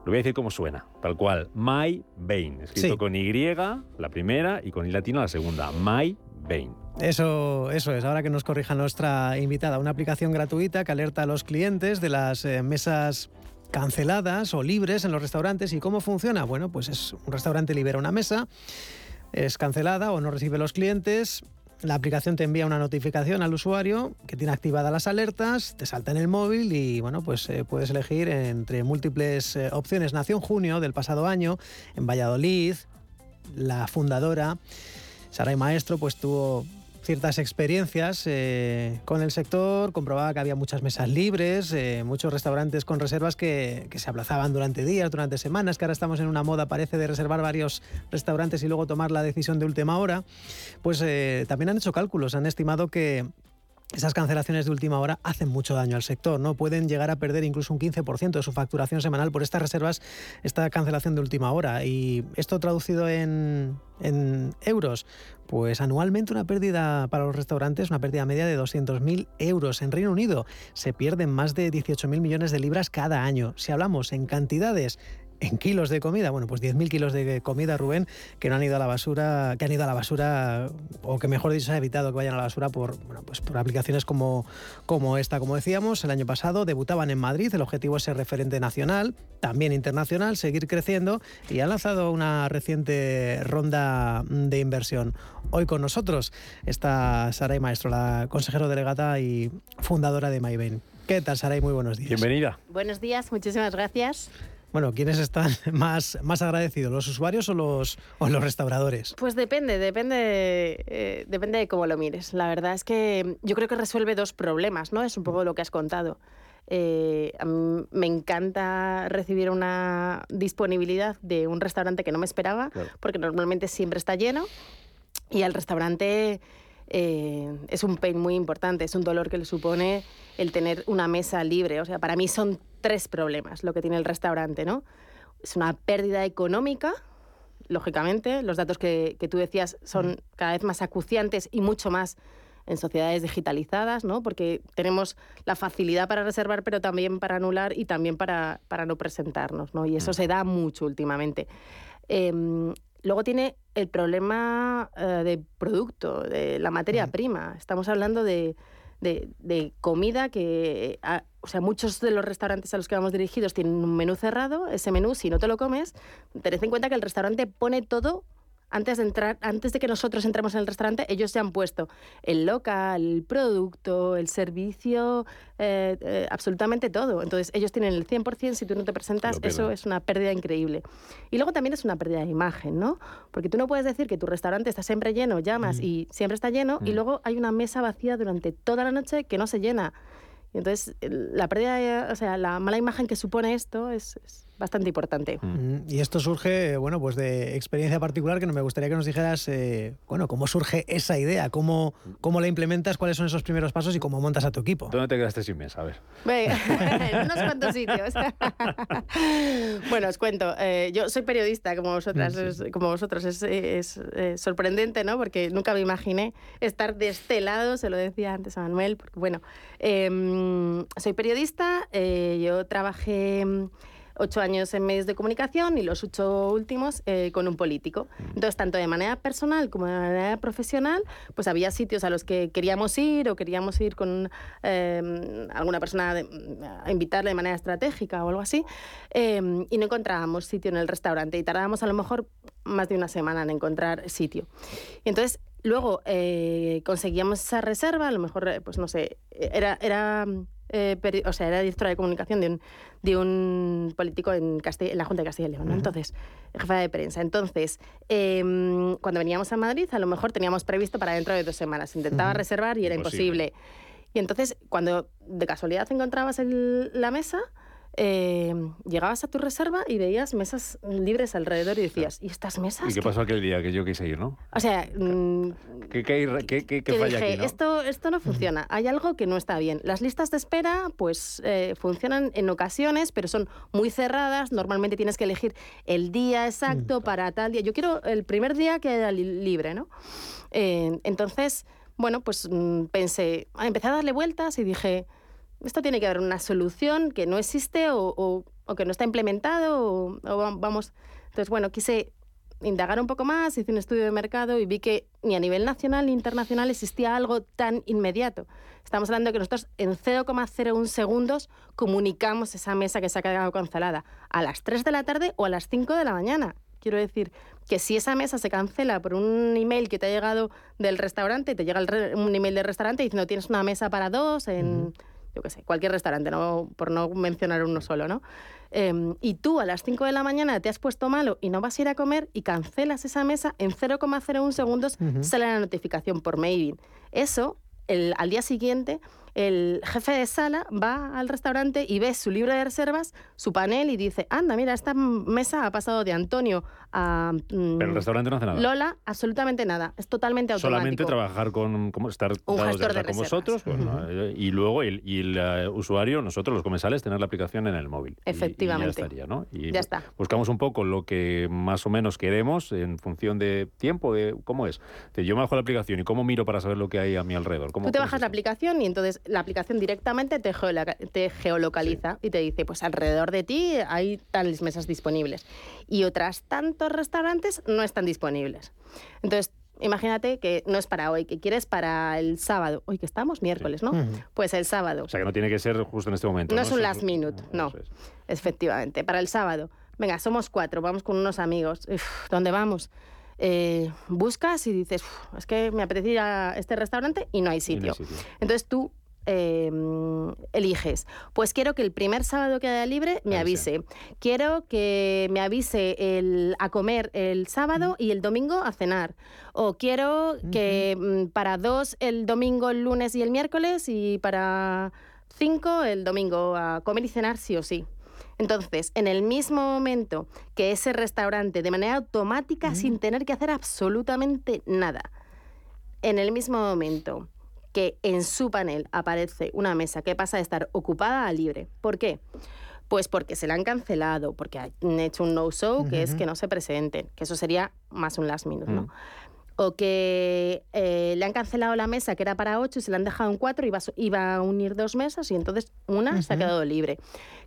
Speaker 16: Lo voy a decir como suena, tal cual. My Bain, escrito
Speaker 8: Sí.
Speaker 16: con Y, la primera, y con I latina la segunda. My Bain.
Speaker 8: Eso, eso es, ahora que nos corrija nuestra invitada, una aplicación gratuita que alerta a los clientes de las eh, mesas canceladas o libres en los restaurantes. ¿Y cómo funciona? Bueno, pues es un restaurante libera una mesa, es cancelada o no recibe los clientes. La aplicación te envía una notificación al usuario que tiene activadas las alertas, te salta en el móvil y bueno, pues eh, puedes elegir entre múltiples eh, opciones. Nació en junio del pasado año en Valladolid, la fundadora Saray Maestro pues tuvo ciertas experiencias eh, con el sector, comprobaba que había muchas mesas libres, eh, muchos restaurantes con reservas que, que se aplazaban durante días, durante semanas, que ahora estamos en una moda, parece, de reservar varios restaurantes y luego tomar la decisión de última hora. Pues eh, también han hecho cálculos, han estimado que esas cancelaciones de última hora hacen mucho daño al sector, ¿no? Pueden llegar a perder incluso un 15% de su facturación semanal por estas reservas, esta cancelación de última hora. Y esto traducido en, en euros, pues anualmente una pérdida para los restaurantes, una pérdida media de 200.000 euros. En Reino Unido se pierden más de 18.000 millones de libras cada año. Si hablamos en cantidades, en kilos de comida, bueno, pues 10.000 kilos de comida, Rubén, que no han ido a la basura, que han ido a la basura, o que mejor dicho se ha evitado que vayan a la basura por, bueno, pues por aplicaciones como, como esta. Como decíamos, el año pasado debutaban en Madrid, el objetivo es ser referente nacional, también internacional, seguir creciendo y han lanzado una reciente ronda de inversión. Hoy con nosotros está Saray Maestro, la consejero delegada y fundadora de MyBain. ¿Qué tal, Saray? Muy buenos días.
Speaker 16: Bienvenida.
Speaker 17: Buenos días, muchísimas gracias.
Speaker 8: Bueno, ¿quiénes están más, más agradecidos, los usuarios o los, o los restauradores?
Speaker 17: Pues depende, depende, eh, depende de cómo lo mires. La verdad es que yo creo que resuelve dos problemas, ¿no? Es un poco lo que has contado. Eh, a mí me encanta recibir una disponibilidad de un restaurante que no me esperaba, porque normalmente siempre está lleno y al restaurante eh, es un pain muy importante, es un dolor que le supone el tener una mesa libre. O sea, para mí son tres problemas lo que tiene el restaurante, ¿no? Es una pérdida económica, lógicamente, los datos que, que tú decías son cada vez más acuciantes y mucho más en sociedades digitalizadas, ¿no? Porque tenemos la facilidad para reservar, pero también para anular y también para, para no presentarnos, ¿no? Y eso se da mucho últimamente. Em, luego tiene el problema eh, de producto, de la materia prima. Estamos hablando de, de- de comida que, ah, o sea, muchos de los restaurantes a los que vamos dirigidos tienen un menú cerrado. Ese menú, si no te lo comes, tened en cuenta que el restaurante pone todo antes de entrar, antes de que nosotros entremos en el restaurante, ellos se han puesto el local, el producto, el servicio, eh, eh, absolutamente todo. Entonces, ellos tienen el 100%, si tú no te presentas, eso es una pérdida increíble. Y luego también es una pérdida de imagen, ¿no? Porque tú no puedes decir que tu restaurante está siempre lleno, llamas y siempre está lleno, y luego hay una mesa vacía durante toda la noche que no se llena. Y entonces, la pérdida, o sea, la mala imagen que supone esto es, es bastante importante.
Speaker 8: Mm, Y esto surge, bueno, pues de experiencia particular que no me gustaría que nos dijeras, eh, bueno, cómo surge esa idea, cómo, cómo la implementas, cuáles son esos primeros pasos y cómo montas a tu equipo.
Speaker 16: ¿Dónde te quedaste sin mesa? A ver.
Speaker 17: En unos cuantos sitios. bueno, os cuento. eh, yo soy periodista, como vosotras,
Speaker 18: Mm, sí,
Speaker 17: es- como vosotros. Es, es, eh, sorprendente, ¿no? Porque nunca me imaginé estar de este lado, se lo decía antes a Manuel, porque bueno, em, soy periodista, eh, yo trabajé mm, ocho años en medios de comunicación y los ocho últimos eh, con un político. Entonces, tanto de manera personal como de manera profesional, pues había sitios a los que queríamos ir o queríamos ir con eh, alguna persona de- a invitarle de manera estratégica o algo así, eh, y no encontrábamos sitio en el restaurante y tardábamos a lo mejor más de una semana en encontrar sitio. Y entonces luego eh, conseguíamos esa reserva, a lo mejor, eh, pues no sé, era, era, eh, peri- o sea, era directora de comunicación de un, de un político en, en la Junta de Castilla y León, ¿no? Entonces, jefa de prensa. Entonces, em, cuando veníamos a Madrid, a lo mejor teníamos previsto para dentro de dos semanas. Intentaba reservar y era
Speaker 18: Imposible.
Speaker 17: imposible. Y entonces, cuando de casualidad encontrabas el- la mesa, eh, llegabas a tu reserva y veías mesas libres alrededor y decías, ¿y estas mesas?
Speaker 16: ¿Y qué pasó aquel día que yo quise ir, no?
Speaker 17: O sea, mm,
Speaker 16: ¿Qué, qué, qué, qué-
Speaker 17: que
Speaker 16: falla
Speaker 17: dije,
Speaker 16: aquí, no?
Speaker 17: esto, esto no funciona, hay algo que no está bien. Las listas de espera, pues, eh, funcionan en ocasiones, pero son muy cerradas. Normalmente tienes que elegir el día exacto para tal día. Yo quiero el primer día que haya li- libre, ¿no? Eh, entonces, bueno, pues mm, pensé, ah, empecé a darle vueltas y dije, esto tiene que haber una solución que no existe o, o- o que no está implementado o, o va- vamos. Entonces, bueno, quise indagar un poco más, hice un estudio de mercado y vi que ni a nivel nacional ni internacional existía algo tan inmediato. Estamos hablando de que nosotros en 0,01 segundos comunicamos esa mesa que se ha quedado cancelada a las 3 de la tarde o a las 5 de la mañana. Quiero decir que si esa mesa se cancela por un email que te ha llegado del restaurante, te llega el re- un email del restaurante diciendo tienes una mesa para dos en, yo qué sé, cualquier restaurante, no, por no mencionar uno solo, ¿no? Em, y tú a las 5 de la mañana te has puesto malo y no vas a ir a comer y cancelas esa mesa, en 0,01 segundos
Speaker 18: Ujú.
Speaker 17: sale la notificación por mail. Eso, el- al día siguiente, el jefe de sala va al restaurante y ve su libro de reservas, su panel y dice, anda, mira, esta mesa ha pasado de Antonio a mm,
Speaker 16: Pero el restaurante no hace nada.
Speaker 17: Lola, absolutamente nada. Es totalmente automático.
Speaker 16: Solamente trabajar con, como estar dados de
Speaker 17: de
Speaker 16: con vosotros pues, ¿no? Eh, y luego el, y el eh, usuario, nosotros los comensales, tener la aplicación en el móvil. Y- y
Speaker 17: Efectivamente.
Speaker 16: ya estaría, ¿no? Y
Speaker 17: Ya está.
Speaker 16: buscamos un poco lo que más o menos queremos en función de tiempo, de cómo es. Yo me bajo la aplicación y cómo miro para saber lo que hay a mi alrededor. ¿Cómo,
Speaker 17: Tú te bajas la aplicación y entonces la aplicación directamente te, geoloca- te geolocaliza y te dice, pues alrededor de ti hay tales mesas disponibles. Y otras tantos restaurantes no están disponibles. Entonces, imagínate que no es para hoy, que quieres para el sábado. Hoy que estamos, miércoles, ¿no? Pues el sábado.
Speaker 16: O sea, que no tiene que ser justo en este momento.
Speaker 17: No,
Speaker 16: No,
Speaker 17: es un last minute, no. Efectivamente, para el sábado. Venga, somos cuatro, vamos con unos amigos. Uf, ¿Dónde vamos? Eh, buscas y dices, "Uf, es que me apetece ir a este restaurante y no hay
Speaker 16: no hay sitio.
Speaker 17: Entonces tú eh, eliges, pues quiero que el primer sábado que haya libre me avise. Quiero que me avise el, a comer el sábado y el domingo a cenar. O quiero que mm, para dos el domingo, el lunes y el miércoles y para cinco el domingo a comer y cenar sí o sí. Entonces, en el mismo momento que ese restaurante, de manera automática, sin tener que hacer absolutamente nada, en el mismo momento que en su panel aparece una mesa que pasa de estar ocupada a libre. ¿Por qué? Pues porque se la han cancelado, porque han hecho un no-show, que es que no se presenten, que eso sería más un last minute, ¿no? O que eh, le han cancelado la mesa que era para ocho y se la han dejado en cuatro y iba, a su- iba a unir dos mesas y entonces una se ha quedado libre.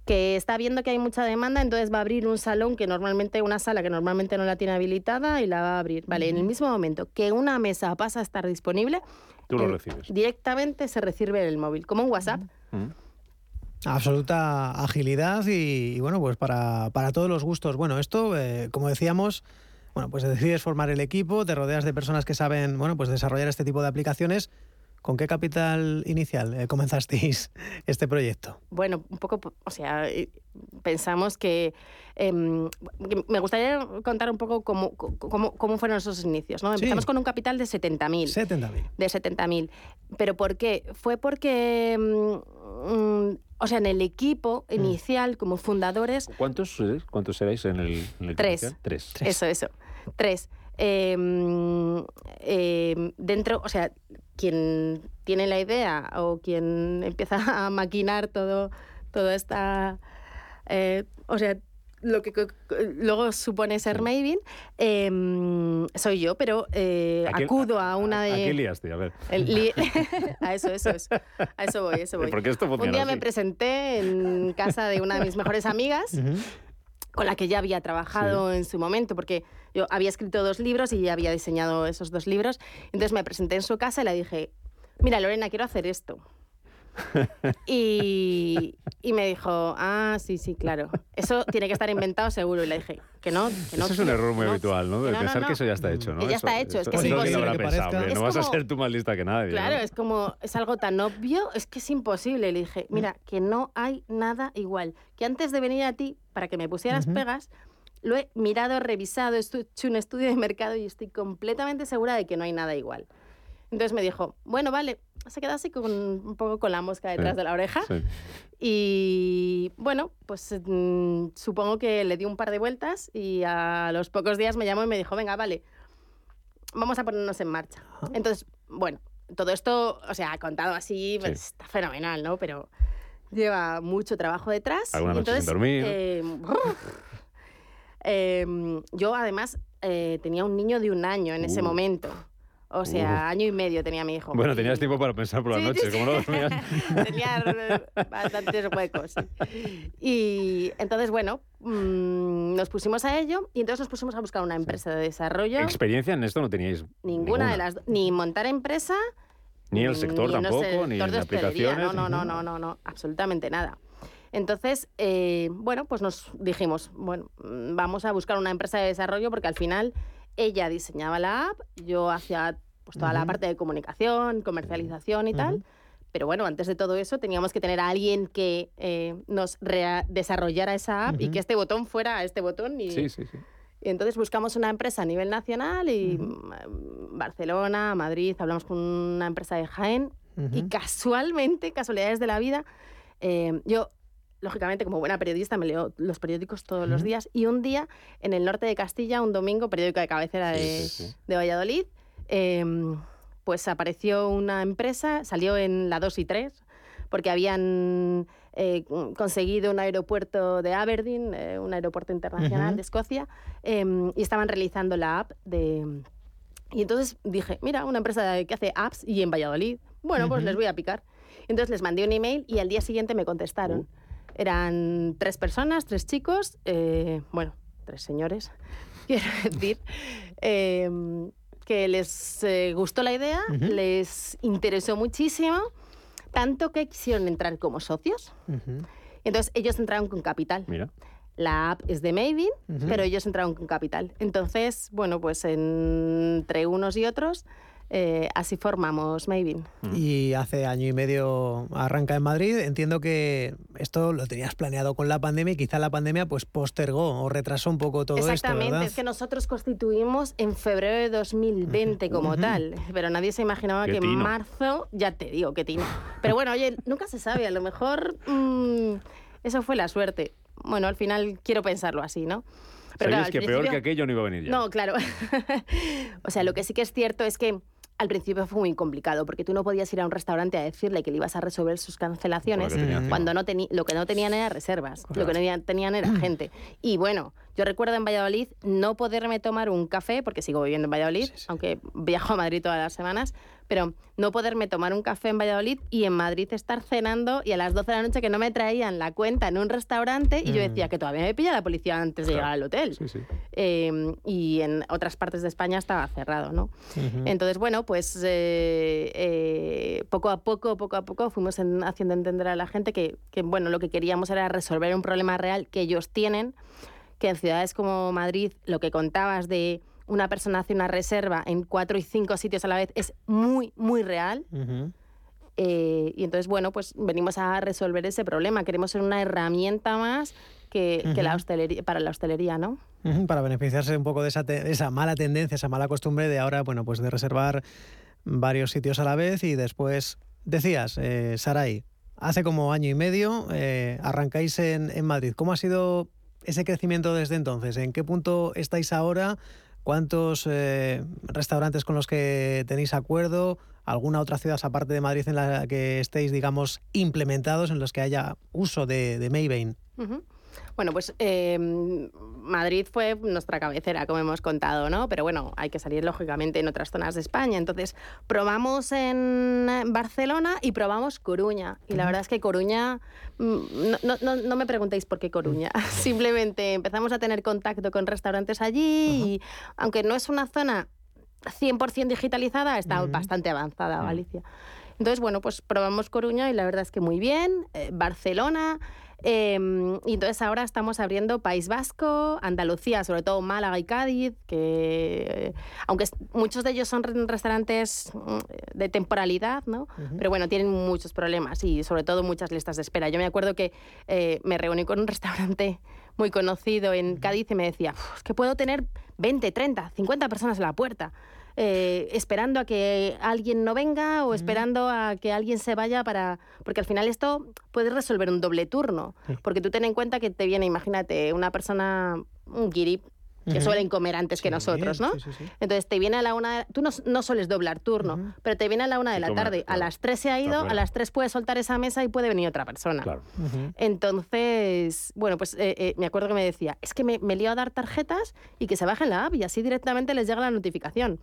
Speaker 17: Que está viendo que hay mucha demanda, entonces va a abrir un salón que normalmente, una sala que normalmente no la tiene habilitada y la va a abrir. Vale, en el mismo momento que una mesa pasa a estar disponible,
Speaker 16: Tú lo
Speaker 17: eh,
Speaker 16: recibes.
Speaker 17: directamente se recibe en el móvil, como un WhatsApp.
Speaker 8: Absoluta agilidad y, y, bueno, pues para, para todos los gustos. Bueno, esto, eh, como decíamos, bueno, pues decides formar el equipo, te rodeas de personas que saben, bueno, pues desarrollar este tipo de aplicaciones. ¿Con qué capital inicial eh, comenzasteis este proyecto?
Speaker 17: Bueno, un poco, o sea, eh, pensamos que, em, que me gustaría contar un poco cómo, cómo, cómo fueron esos inicios. ¿no?
Speaker 8: Sí.
Speaker 17: Empezamos con un capital de 70.000.
Speaker 8: 70.000.
Speaker 17: De 70.000. ¿Pero por qué? Fue porque, mm, mm, o sea, en el equipo
Speaker 16: Mm.
Speaker 17: inicial, como fundadores,
Speaker 16: ¿Cuántos, eh? ¿Cuántos seráis en el, en el
Speaker 17: Tres.
Speaker 16: inicial? Tres.
Speaker 17: Eso, eso. Tres. Eh, eh, dentro, o sea, quien tiene la idea o quien empieza a maquinar todo, toda esta. eh, o sea, lo que luego supone ser Maven, eh, soy yo, pero eh,
Speaker 16: ¿A qué-
Speaker 17: acudo a una de.
Speaker 16: ¿A qué liaste? A ver.
Speaker 17: El li- a eso, eso, eso. A eso voy, a eso voy.
Speaker 16: Porque esto
Speaker 17: Un día
Speaker 16: así.
Speaker 17: me presenté en casa de una de mis mejores amigas con la que ya había trabajado en su momento, porque yo había escrito dos libros y ya había diseñado esos dos libros. Entonces me presenté en su casa y le dije, mira Lorena, quiero hacer esto. Y, y me dijo, ah, sí, sí, claro. Eso tiene que estar inventado seguro. Y le dije, que no, que no.
Speaker 16: Eso es un error muy
Speaker 17: no,
Speaker 16: habitual, ¿no? De
Speaker 17: no, no,
Speaker 16: pensar
Speaker 17: no.
Speaker 16: que eso ya está hecho, ¿no?
Speaker 17: Que ya
Speaker 16: Eso-
Speaker 17: está hecho, es
Speaker 16: eso-
Speaker 17: que es
Speaker 16: eso
Speaker 17: imposible.
Speaker 16: no habrá
Speaker 17: que
Speaker 16: pensado,
Speaker 17: parezca.
Speaker 16: hombre,
Speaker 17: Es
Speaker 16: No vas a ser tú más lista que nadie.
Speaker 17: Claro,
Speaker 16: ¿no?
Speaker 17: es como, es algo tan obvio, es que es imposible. Le dije, mira, que no hay nada igual. Que antes de venir a ti, para que me pusieras pegas, lo he mirado, revisado, he hecho un estudio de mercado y estoy completamente segura de que no hay nada igual. Entonces me dijo, bueno, vale, se queda así con un poco con la mosca detrás
Speaker 16: Sí,
Speaker 17: de la oreja.
Speaker 16: sí.
Speaker 17: Y bueno, pues mm, supongo que le di un par de vueltas y a los pocos días me llamó y me dijo, venga, vale, vamos a ponernos en marcha. Entonces, bueno, todo esto, o sea, contado así, pues,
Speaker 16: Sí.
Speaker 17: está fenomenal, ¿no? Pero lleva mucho trabajo detrás.
Speaker 16: Alguna noche sin
Speaker 17: entonces,
Speaker 16: dormir.
Speaker 17: eh, eh, yo además eh, tenía un niño de un año en ese
Speaker 16: Uh.
Speaker 17: momento. O sea,
Speaker 16: Uh.
Speaker 17: año y medio tenía mi hijo.
Speaker 16: Bueno, tenías tiempo para pensar por la
Speaker 17: Sí,
Speaker 16: noche,
Speaker 17: sí,
Speaker 16: como no
Speaker 17: sí.
Speaker 16: dormías.
Speaker 17: Tenía bastantes huecos. Y entonces, bueno, mm, nos pusimos a ello y entonces nos pusimos a buscar una empresa de desarrollo.
Speaker 16: Experiencia en esto no teníais.
Speaker 17: Ninguna, de las ni montar empresa,
Speaker 16: Ni el sector
Speaker 17: ni
Speaker 16: tampoco, ni
Speaker 17: sector
Speaker 16: en aplicaciones.
Speaker 17: No, no, no, no, no, no, absolutamente nada. Entonces, eh, bueno, pues nos dijimos, bueno, mm, vamos a buscar una empresa de desarrollo porque al final ella diseñaba la app, yo hacía pues, toda la parte de comunicación, comercialización y tal. Pero bueno, antes de todo eso teníamos que tener a alguien que eh, nos desarrollara esa app y que este botón fuera este botón. Y,
Speaker 16: Sí, sí, sí.
Speaker 17: y entonces buscamos una empresa a nivel nacional y mm, Barcelona, Madrid, hablamos con una empresa de Jaén y casualmente, casualidades de la vida, eh, yo, lógicamente, como buena periodista, me leo los periódicos todos los días y un día en el norte de Castilla, un domingo, periódico de cabecera
Speaker 18: Sí,
Speaker 17: de,
Speaker 18: sí, sí.
Speaker 17: de Valladolid, eh, pues apareció una empresa, salió en la 2 y 3, porque habían eh, conseguido un aeropuerto de Aberdeen, eh, un aeropuerto internacional de Escocia, eh, y estaban realizando la app de... Y entonces dije, mira, una empresa que hace apps y en Valladolid, bueno, pues les voy a picar. Entonces les mandé un email y al día siguiente me contestaron. Eran tres personas, tres chicos, eh, bueno, tres señores, quiero decir, eh, que les eh, gustó la idea, les interesó muchísimo, tanto que quisieron entrar como socios. Entonces ellos entraron con capital.
Speaker 16: Mira.
Speaker 17: La app es de Maven,
Speaker 8: Ujú.
Speaker 17: pero ellos entraron con capital. Entonces, bueno, pues entre unos y otros, eh, así formamos Maven.
Speaker 8: Y hace año y medio arranca en Madrid. Entiendo que esto lo tenías planeado con la pandemia y quizá la pandemia pues postergó o retrasó un poco todo esto,
Speaker 17: Exactamente, es que nosotros constituimos en febrero de 2020 como
Speaker 8: Ujú.
Speaker 17: tal, pero nadie se imaginaba
Speaker 8: Qué
Speaker 17: que en marzo, ya te digo, que tino. Pero bueno, oye, nunca se sabe, a lo mejor mm, eso fue la suerte. Bueno, al final quiero pensarlo así, ¿no?
Speaker 16: Sabíais
Speaker 17: al
Speaker 16: que peor que aquello no iba a venir ya.
Speaker 17: No, claro. o sea, lo que sí que es cierto es que al principio fue muy complicado porque tú no podías ir a un restaurante a decirle que le ibas a resolver sus cancelaciones cuando no lo que no tenían era reservas, lo que no tenían, tenían era gente. Y bueno, yo recuerdo en Valladolid no poderme tomar un café, porque sigo viviendo en Valladolid, aunque viajo a Madrid todas las semanas, pero no poderme tomar un café en Valladolid y en Madrid estar cenando y a las 12 de la noche que no me traían la cuenta en un restaurante y yo
Speaker 18: Mm.
Speaker 17: decía que todavía me pilla la policía antes de llegar al hotel. Eh, y en otras partes de España estaba cerrado, ¿no? Entonces, bueno, pues eh, eh, poco a poco, poco a poco fuimos en- haciendo entender a la gente que, que, bueno, lo que queríamos era resolver un problema real que ellos tienen, que en ciudades como Madrid, lo que contabas de una persona hace una reserva en cuatro y cinco sitios a la vez es muy, muy real. Eh, y entonces, bueno, pues venimos a resolver ese problema. Queremos ser una herramienta más que, que la hostelería, para la hostelería, ¿no?
Speaker 8: Para beneficiarse un poco de esa mala tendencia, esa mala costumbre de ahora, bueno, pues de reservar varios sitios a la vez y después, decías, eh, Saray, hace como año y medio eh, arrancáis en, en Madrid. ¿Cómo ha sido ese crecimiento desde entonces? ¿En qué punto estáis ahora? ¿Cuántos eh, restaurantes con los que tenéis acuerdo? ¿Alguna otra ciudad aparte de Madrid en la que estéis, digamos, implementados, en los que haya uso de, de Maybane?
Speaker 17: Bueno, pues eh, Madrid fue nuestra cabecera, como hemos contado, ¿no? Pero bueno, hay que salir lógicamente en otras zonas de España. Entonces, probamos en Barcelona y probamos Coruña. Y la verdad es que Coruña, mm, no, no- no- me preguntéis por qué Coruña. Simplemente empezamos a tener contacto con restaurantes allí y aunque no es una zona 100% digitalizada, está bastante avanzada Galicia. Entonces, bueno, pues probamos Coruña y la verdad es que muy bien. Eh, Barcelona. Eh, y entonces ahora estamos abriendo País Vasco, Andalucía, sobre todo Málaga y Cádiz, que aunque muchos de ellos son re- restaurantes mm, de temporalidad, ¿no? Pero bueno, tienen muchos problemas y sobre todo muchas listas de espera. Yo me acuerdo que eh, me reuní con un restaurante muy conocido en Cádiz y me decía, "Uf, es que puedo tener 20, 30, 50 personas en la puerta. Eh, esperando a que alguien no venga o esperando a que alguien se vaya para... Porque al final esto puede resolver un doble turno. Porque tú ten en cuenta que te viene, imagínate, una persona, un guiri, que suelen comer antes que nosotros, ¿no?
Speaker 18: sí, sí, sí.
Speaker 17: Entonces te viene a la una, de- tú no, no sueles doblar turno, pero te viene a la una de la tarde, a
Speaker 18: claro.
Speaker 17: las tres se ha ido, a las tres puedes soltar esa mesa y puede venir otra persona. Entonces, bueno, pues eh, eh, me acuerdo que me decía, es que me, me lío a dar tarjetas y que se bajen la app y así directamente les llega la notificación.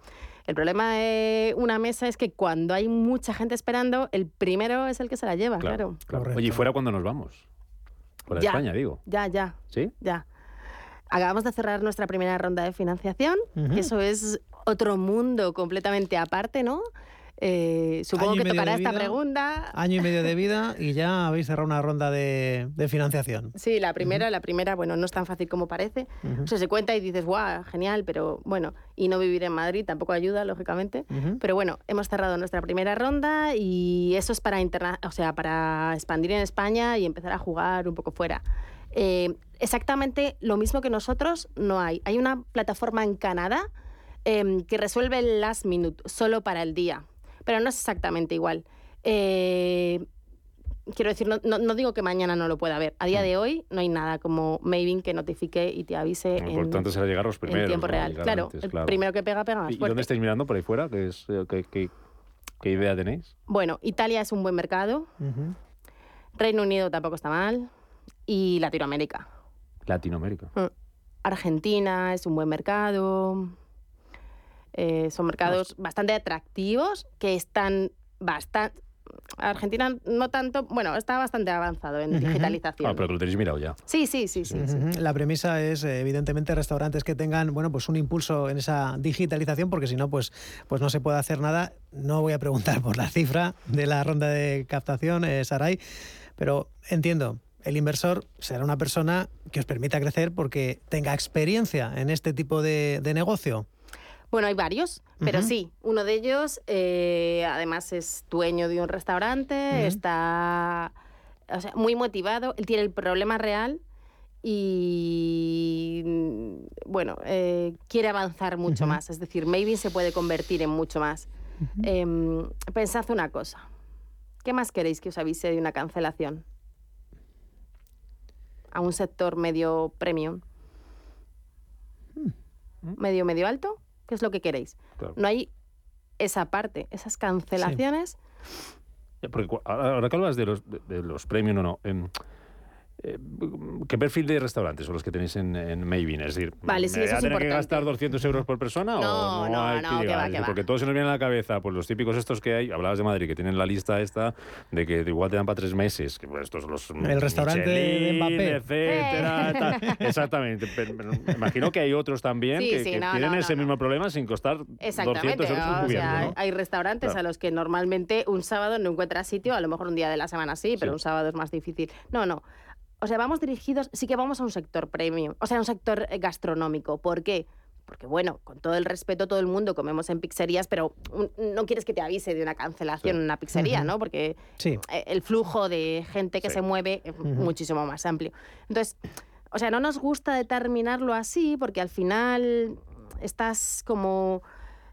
Speaker 17: El problema de una mesa es que cuando hay mucha gente esperando, el primero es el que se la lleva, claro.
Speaker 16: claro. Oye, ¿y fuera cuando nos vamos? Fuera de
Speaker 17: Ya.
Speaker 16: España, digo.
Speaker 17: Ya, ya,
Speaker 16: ¿Sí?
Speaker 17: ya. Acabamos de cerrar nuestra primera ronda de financiación.
Speaker 8: Ujú.
Speaker 17: Eso es otro mundo completamente aparte, ¿no? Eh, supongo
Speaker 8: Año
Speaker 17: que tocará esta
Speaker 8: vida.
Speaker 17: pregunta.
Speaker 8: Año y medio de vida y ya habéis cerrado una ronda de, de financiación.
Speaker 17: Sí, la primera, la primera, bueno, no es tan fácil como parece.
Speaker 8: Ujú.
Speaker 17: O sea, se cuenta y dices, guau, genial, pero bueno, y no vivir en Madrid tampoco ayuda, lógicamente.
Speaker 8: Ujú.
Speaker 17: Pero bueno, hemos cerrado nuestra primera ronda y eso es para, interna o sea, para expandir en España y empezar a jugar un poco fuera. Eh, exactamente lo mismo que nosotros no hay. Hay una plataforma en Canadá em, que resuelve el last minute, solo para el día, pero no es exactamente igual. Eh, quiero decir, no, no- no digo que mañana no lo pueda ver. A día de hoy no hay nada como Maven que notifique y te avise
Speaker 16: Lo
Speaker 17: en,
Speaker 16: importante será llegar los primeros.
Speaker 17: en tiempo real. Claro,
Speaker 16: antes,
Speaker 17: el primero que pega, pega más
Speaker 16: ¿Y
Speaker 17: fuerte.
Speaker 16: dónde estáis mirando por ahí fuera? ¿Qué, es, eh, qué, qué- qué idea tenéis?
Speaker 17: Bueno, Italia es un buen mercado, Reino Unido tampoco está mal y Latinoamérica.
Speaker 16: Latinoamérica.
Speaker 17: Mm. Argentina es un buen mercado. Eh, son mercados bastante atractivos que están bastante... Argentina no tanto, bueno, está bastante avanzado en digitalización.
Speaker 16: Ah, pero que lo tenéis mirado ya.
Speaker 17: Sí, sí, sí, sí.
Speaker 8: La premisa es, evidentemente, restaurantes que tengan, bueno, pues un impulso en esa digitalización, porque si no, pues, pues no se puede hacer nada. No voy a preguntar por la cifra de la ronda de captación, eh, Saray, pero entiendo. El inversor será una persona que os permita crecer porque tenga experiencia en este tipo de, de negocio.
Speaker 17: Bueno, hay varios, pero sí, uno de ellos eh, además es dueño de un restaurante, está o sea, muy motivado, él tiene el problema real y mm, bueno, eh, quiere avanzar mucho más. Es decir, maybe se puede convertir en mucho más. Em, pensad una cosa. ¿Qué más queréis que os avise de una cancelación? A un sector medio premium. Medio, medio alto. ¿Qué es lo que queréis?
Speaker 16: Claro.
Speaker 17: No hay esa parte, esas cancelaciones.
Speaker 16: Porque ahora que hablas de los, de, de los premios, no, no. ¿Qué perfil de restaurantes son los que tenéis en, en Maven? Es decir,
Speaker 17: Vale, sí,
Speaker 16: ¿me
Speaker 17: eso
Speaker 16: voy a
Speaker 17: es
Speaker 16: tener que gastar 200 euros por persona
Speaker 17: No,
Speaker 16: o no,
Speaker 17: no,
Speaker 16: hay
Speaker 17: no,
Speaker 16: que
Speaker 17: que
Speaker 16: llegar?
Speaker 17: va, que va.
Speaker 16: Porque todos se nos viene a la cabeza, pues los típicos estos que hay, hablabas de Madrid, que tienen la lista esta de que igual te dan para tres meses, que pues, estos son los
Speaker 8: El restaurante de
Speaker 16: Michelin,
Speaker 8: Mbappé.
Speaker 16: etcétera,
Speaker 17: Eh.
Speaker 16: tal. Exactamente. Pero- pero me imagino que hay otros también
Speaker 17: Sí,
Speaker 16: que,
Speaker 17: sí,
Speaker 16: que
Speaker 17: no,
Speaker 16: tienen
Speaker 17: no,
Speaker 16: ese
Speaker 17: no,
Speaker 16: mismo problema sin costar
Speaker 17: Exactamente.
Speaker 16: 200 euros
Speaker 17: sea, hay restaurantes
Speaker 16: Claro.
Speaker 17: a los que normalmente un sábado no encuentras sitio, a lo mejor un día de la semana sí, pero
Speaker 16: Sí.
Speaker 17: un sábado es más difícil. No, no. O sea, vamos dirigidos, sí que vamos a un sector premium, o sea, un sector eh, gastronómico. ¿Por qué? Porque, bueno, con todo el respeto, todo el mundo comemos en pizzerías, pero mm, no quieres que te avise de una cancelación
Speaker 18: Sí.
Speaker 17: en una pizzería. ¿no? Porque
Speaker 8: Sí.
Speaker 17: eh, el flujo de gente que
Speaker 18: Sí.
Speaker 17: se mueve es muchísimo más amplio. Entonces, o sea, no nos gusta determinarlo así porque al final estás como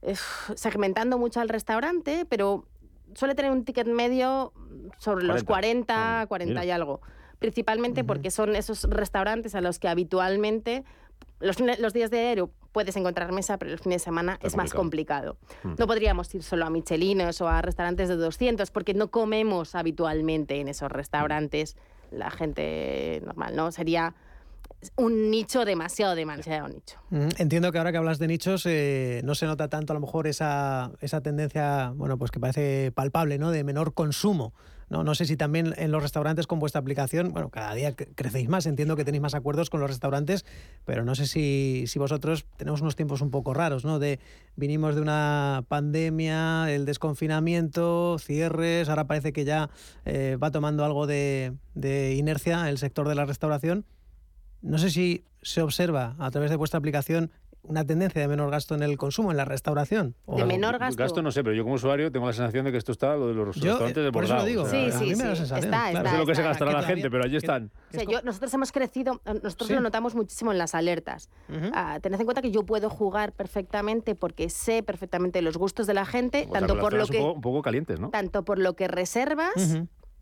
Speaker 17: eh, segmentando mucho al restaurante, pero suele tener un ticket medio sobre los
Speaker 18: 40.
Speaker 17: 40, 40 y algo. Principalmente porque son esos restaurantes a los que habitualmente los, días de enero puedes encontrar mesa, pero el fin de semana
Speaker 18: Está
Speaker 17: es más complicado.
Speaker 18: Mm.
Speaker 17: No podríamos ir solo a Michelinos o a restaurantes de 200 porque no comemos habitualmente en esos restaurantes la gente normal, ¿no? Sería un nicho demasiado, demasiado nicho.
Speaker 8: Mm, Entiendo que ahora que hablas de nichos eh, no se nota tanto a lo mejor esa, esa tendencia, bueno, pues que parece palpable, ¿no? De menor consumo. No, no sé si también en los restaurantes con vuestra aplicación, bueno, cada día cre- crecéis más, entiendo que tenéis más acuerdos con los restaurantes, pero no sé si, si vosotros tenemos unos tiempos un poco raros, ¿no? De vinimos de una pandemia, el desconfinamiento, cierres, ahora parece que ya eh, va tomando algo de inercia el sector de la restauración. No sé si se observa a través de vuestra aplicación una tendencia de menor gasto en el consumo, en la restauración. ¿O
Speaker 17: De menor gasto.
Speaker 16: Gasto no sé, pero yo como usuario tengo la sensación de que esto está lo de los
Speaker 8: Yo,
Speaker 16: restaurantes
Speaker 8: eh,
Speaker 16: de
Speaker 8: por eso lo digo.
Speaker 17: Sí,
Speaker 8: a
Speaker 17: sí,
Speaker 8: mí me da la
Speaker 17: sí,
Speaker 8: sensación,
Speaker 17: está,
Speaker 8: claro.
Speaker 16: No sé lo que se
Speaker 17: está,
Speaker 16: gastará
Speaker 8: que
Speaker 16: la gente, pero allí están.
Speaker 17: O sea, yo- nosotros hemos crecido, eh, nosotros
Speaker 8: Sí.
Speaker 17: lo notamos muchísimo en las alertas. Ah, tened en cuenta que yo puedo jugar perfectamente porque sé perfectamente los gustos de la gente,
Speaker 16: O sea,
Speaker 17: tanto por lo
Speaker 16: un
Speaker 17: que
Speaker 16: poco, un poco calientes, ¿no?
Speaker 17: tanto por lo que reservas.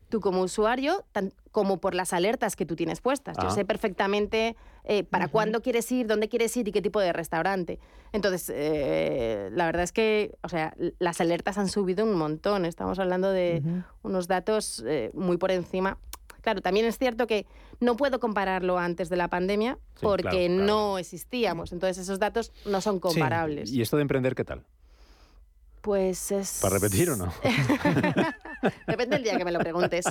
Speaker 17: Tú como usuario, tan- como por las alertas que tú tienes puestas. Yo
Speaker 16: Ah.
Speaker 17: sé perfectamente eh, para cuándo quieres ir, dónde quieres ir y qué tipo de restaurante. Entonces, eh, la verdad es que, o sea, las alertas han subido un montón. Estamos hablando de unos datos eh, muy por encima. Claro, también es cierto que no puedo compararlo antes de la pandemia
Speaker 16: Sí,
Speaker 17: porque
Speaker 16: claro, claro.
Speaker 17: no existíamos. Entonces, esos datos no son comparables.
Speaker 16: ¿Y esto de emprender qué tal?
Speaker 17: Pues es...
Speaker 16: ¿Para repetir o no?
Speaker 17: Depende del día que me lo preguntes.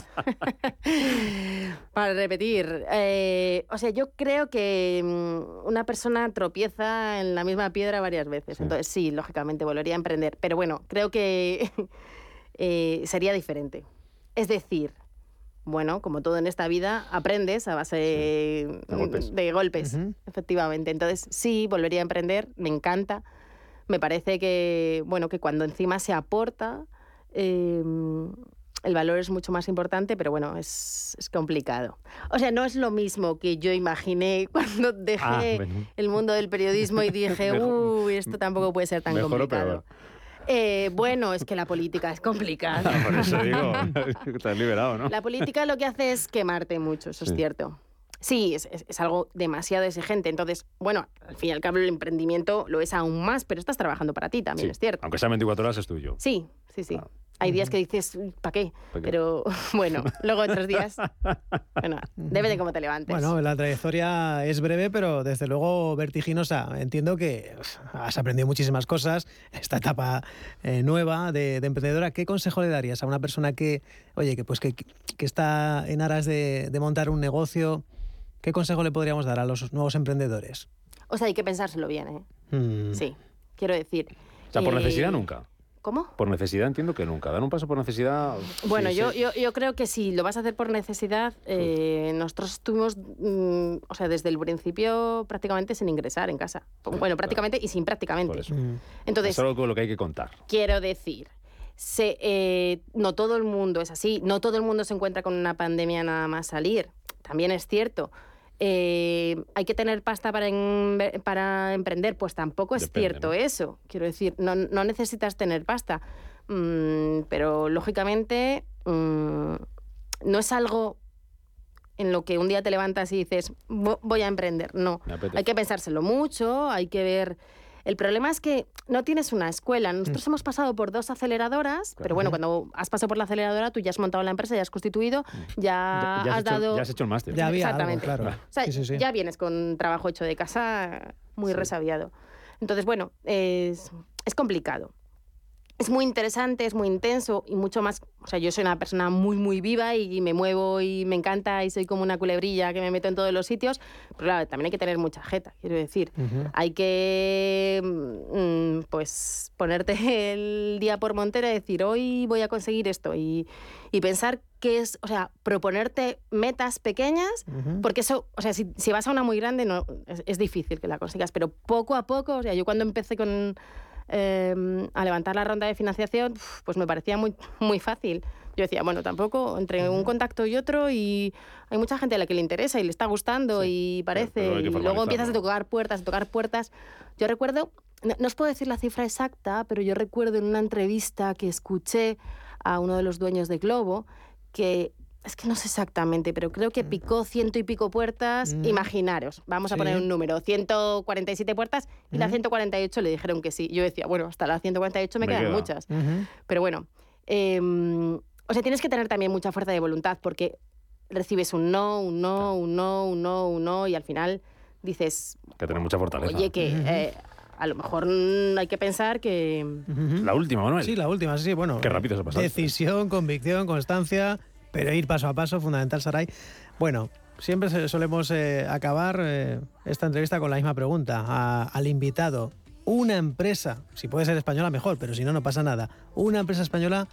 Speaker 17: Para repetir, eh, o sea, yo creo que mm, una persona tropieza en la misma piedra varias veces. Entonces, sí, lógicamente volvería a emprender. Pero bueno, creo que eh, sería diferente. Es decir, bueno, como todo en esta vida, aprendes a base
Speaker 16: De golpes.
Speaker 17: de golpes, efectivamente. Entonces, sí, volvería a emprender, me encanta. Me parece que, bueno, que cuando encima se aporta, eh, el valor es mucho más importante, pero bueno, es, es complicado. O sea, no es lo mismo que yo imaginé cuando dejé
Speaker 16: Ah, bueno.
Speaker 17: el mundo del periodismo y dije,
Speaker 16: Mejor-
Speaker 17: uy, esto tampoco puede ser tan
Speaker 16: Mejor o
Speaker 17: complicado.
Speaker 16: peor.
Speaker 17: Eh, bueno, es que la política es complicada.
Speaker 16: Por eso digo, has liberado, ¿no?
Speaker 17: La política lo que hace es quemarte mucho, eso
Speaker 16: Sí.
Speaker 17: es cierto. Sí, es, es- es algo demasiado exigente. Entonces, bueno, al fin y al cabo el emprendimiento lo es aún más, pero estás trabajando para ti también,
Speaker 16: Sí,
Speaker 17: es cierto.
Speaker 16: Aunque sea 24 horas es tuyo.
Speaker 17: Sí, sí, sí. Hay días que dices, ¿para qué?
Speaker 16: ¿Pa qué?
Speaker 17: Pero bueno, luego otros días, bueno, depende de cómo te levantes.
Speaker 8: Bueno, la trayectoria es breve, pero desde luego vertiginosa. Entiendo que has aprendido muchísimas cosas, esta etapa eh, nueva de, de emprendedora. ¿Qué consejo le darías a una persona que, oye, que pues que, que está en aras de, de montar un negocio? ¿Qué consejo le podríamos dar a los nuevos emprendedores?
Speaker 17: O sea, hay que pensárselo bien, ¿eh?
Speaker 8: Mm.
Speaker 17: Sí, quiero decir.
Speaker 16: O sea, por
Speaker 17: eh,
Speaker 16: necesidad nunca.
Speaker 17: ¿Cómo?
Speaker 16: Por necesidad entiendo que nunca. Dar un paso por necesidad.
Speaker 17: Bueno,
Speaker 16: sí,
Speaker 17: yo,
Speaker 16: sí.
Speaker 17: Yo, yo creo que si lo vas a hacer por necesidad, eh, nosotros estuvimos, mm, o sea, desde el principio prácticamente sin ingresar en casa. Bueno, prácticamente y sin prácticamente. Entonces,
Speaker 16: es algo con lo que hay que contar.
Speaker 17: quiero decir, se, eh, no todo el mundo es así, no todo el mundo se encuentra con una pandemia nada más salir. También es cierto. Eh, ¿Hay que tener pasta para, en- para emprender? Pues tampoco es
Speaker 18: Depende,
Speaker 17: cierto eso. Quiero decir, no, no necesitas tener pasta. Mm, pero lógicamente mm, no es algo en lo que un día te levantas y dices, "Vo- voy a emprender. No, hay que pensárselo mucho, hay que ver... El problema es que no tienes una escuela. Nosotros hemos pasado por dos aceleradoras, pero bueno, cuando has pasado por la aceleradora, tú ya has montado la empresa, ya has constituido, ya,
Speaker 16: Ya- ya has
Speaker 17: has
Speaker 16: hecho-
Speaker 17: dado...
Speaker 16: ya has hecho el máster.
Speaker 8: Ya había algo,
Speaker 17: Exactamente.
Speaker 8: claro.
Speaker 17: O sea,
Speaker 8: Sí, sí, sí.
Speaker 17: ya vienes con trabajo hecho de casa muy resabiado. Entonces, bueno, es, es complicado. Es muy interesante, es muy intenso y mucho más. O sea, yo soy una persona muy, muy viva y me muevo y me encanta y soy como una culebrilla que me meto en todos los sitios. Pero claro, también hay que tener mucha jeta, quiero decir. Hay que, mm, pues, ponerte el día por montera y decir, hoy voy a conseguir esto. Y, y pensar que es, o sea, proponerte metas pequeñas, porque eso, o sea, si, si vas a una muy grande, no, es, es difícil que la consigas. Pero poco a poco, o sea, yo cuando empecé con eh, a levantar la ronda de financiación, pues me parecía muy, muy fácil. Yo decía, bueno, tampoco, entre un contacto y otro, y hay mucha gente a la que le interesa y le está gustando y parece, y luego empiezas a tocar puertas, a tocar puertas. Yo recuerdo, no, no os puedo decir la cifra exacta, pero yo recuerdo en una entrevista que escuché a uno de los dueños de Globo que es que no sé exactamente, pero creo que picó ciento y pico puertas.
Speaker 18: Mm.
Speaker 17: Imaginaros, vamos a poner un número, 147 puertas y la
Speaker 18: Mm.
Speaker 17: 148 le dijeron que sí. Yo decía, bueno, hasta la 148 me,
Speaker 18: Me
Speaker 17: quedan
Speaker 18: queda.
Speaker 17: muchas. Pero bueno, eh, o sea, tienes que tener también mucha fuerza de voluntad porque recibes un no, un no, un no, un no, un no y al final dices,
Speaker 16: que tener mucha fortaleza.
Speaker 17: oye, que eh, a lo mejor mm, hay que pensar que...
Speaker 16: La última, Manuel.
Speaker 8: Sí, la última, sí, sí, bueno.
Speaker 16: Qué rápido se ha pasado.
Speaker 8: Decisión, convicción, constancia, pero ir paso a paso, fundamental, Saray. Bueno, siempre solemos eh, acabar eh, esta entrevista con la misma pregunta a- al invitado. Una empresa, si puede ser española mejor, pero si no, no pasa nada. Una empresa española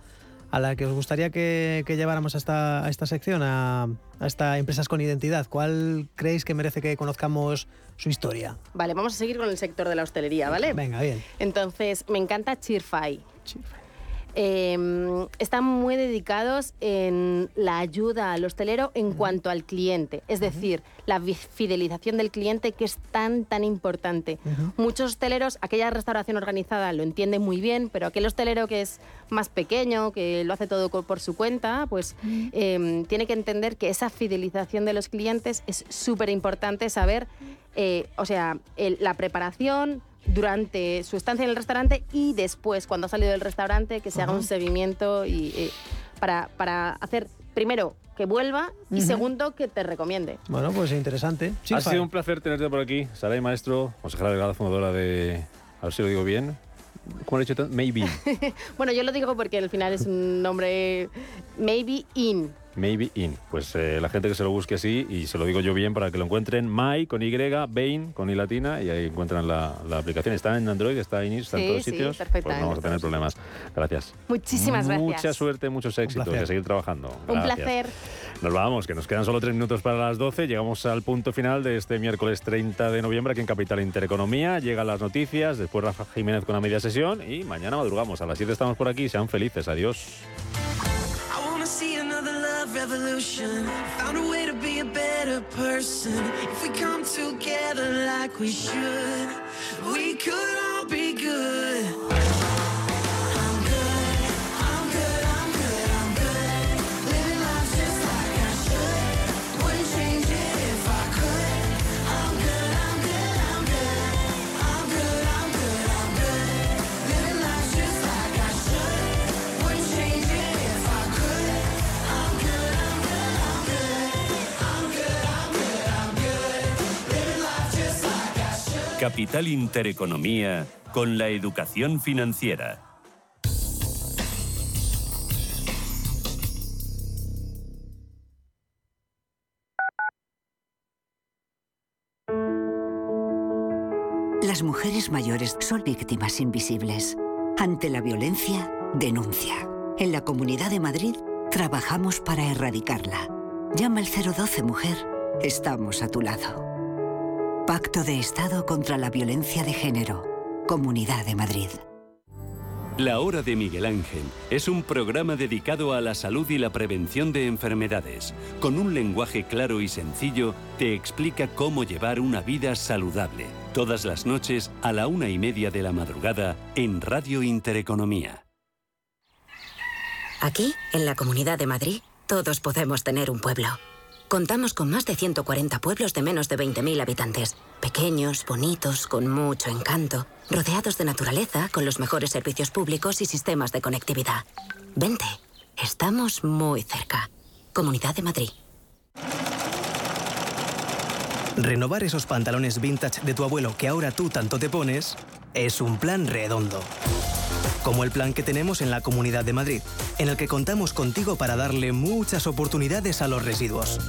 Speaker 8: a la que os gustaría que, que lleváramos a esta, a esta sección, a, a esta Empresas con Identidad. ¿Cuál creéis que merece que conozcamos su historia?
Speaker 17: Vale, vamos a seguir con el sector de la hostelería, ¿vale?
Speaker 8: Venga, bien.
Speaker 17: Entonces, me encanta Cheerfy. Eh, están muy dedicados en la ayuda al hostelero en cuanto al cliente, es decir, la fidelización del cliente que es tan, tan importante. Muchos hosteleros, aquella restauración organizada lo entiende muy bien, pero aquel hostelero que es más pequeño, que lo hace todo por su cuenta, pues eh, tiene que entender que esa fidelización de los clientes es súper importante saber, eh, o sea, el- la preparación durante su estancia en el restaurante y después, cuando ha salido del restaurante, que se haga un seguimiento y, eh, para, para hacer, primero, que vuelva y segundo, que te recomiende.
Speaker 8: Bueno, pues interesante.
Speaker 16: Ha sido un placer tenerte por aquí, Saray Maestro, consejera delegada fundadora de. A ver si lo digo bien. ¿Cómo lo he dicho? Maybe.
Speaker 17: Bueno, yo lo digo porque al final es un nombre maybe in.
Speaker 16: Maybe in. Pues eh, la gente que se lo busque así, y se lo digo yo bien para que lo encuentren, My con Y, Bain con I latina, y ahí encuentran la, la aplicación. Está en Android, está en está en todos
Speaker 17: sí,
Speaker 16: sitios. Pues no vamos a tener problemas. Gracias.
Speaker 17: Muchísimas gracias.
Speaker 16: Mucha suerte, muchos éxitos a seguir trabajando.
Speaker 17: Un placer.
Speaker 16: Nos vamos, que nos quedan solo tres minutos para las 12. Llegamos al punto final de este miércoles 30 de noviembre aquí en Capital Intereconomía. Llegan las noticias, después Rafa Jiménez con la media sesión y mañana madrugamos. A las 7 estamos por aquí. Sean felices. Adiós.
Speaker 18: Revolution. Found a way to be a better person. If we come together like we should, we could all be good.
Speaker 3: Capital Intereconomía con la educación financiera.
Speaker 19: Las mujeres mayores son víctimas invisibles. Ante la violencia, denuncia. En la Comunidad de Madrid trabajamos para erradicarla. Llama al 012 Mujer. Estamos a tu lado. Pacto de Estado contra la Violencia de Género. Comunidad de Madrid.
Speaker 3: La Hora de Miguel Ángel es un programa dedicado a la salud y la prevención de enfermedades. Con un lenguaje claro y sencillo, te explica cómo llevar una vida saludable. Todas las noches a la una y media de la madrugada en Radio Intereconomía.
Speaker 20: Aquí, en la Comunidad de Madrid, todos podemos tener un pueblo. Contamos con más de 140 pueblos de menos de 20.000 habitantes. Pequeños, bonitos, con mucho encanto, rodeados de naturaleza, con los mejores servicios públicos y sistemas de conectividad. Vente, estamos muy cerca. Comunidad de Madrid.
Speaker 21: Renovar esos pantalones vintage de tu abuelo que ahora tú tanto te pones es un plan redondo. Como el plan que tenemos en la Comunidad de Madrid, en el que contamos contigo para darle muchas oportunidades a los residuos.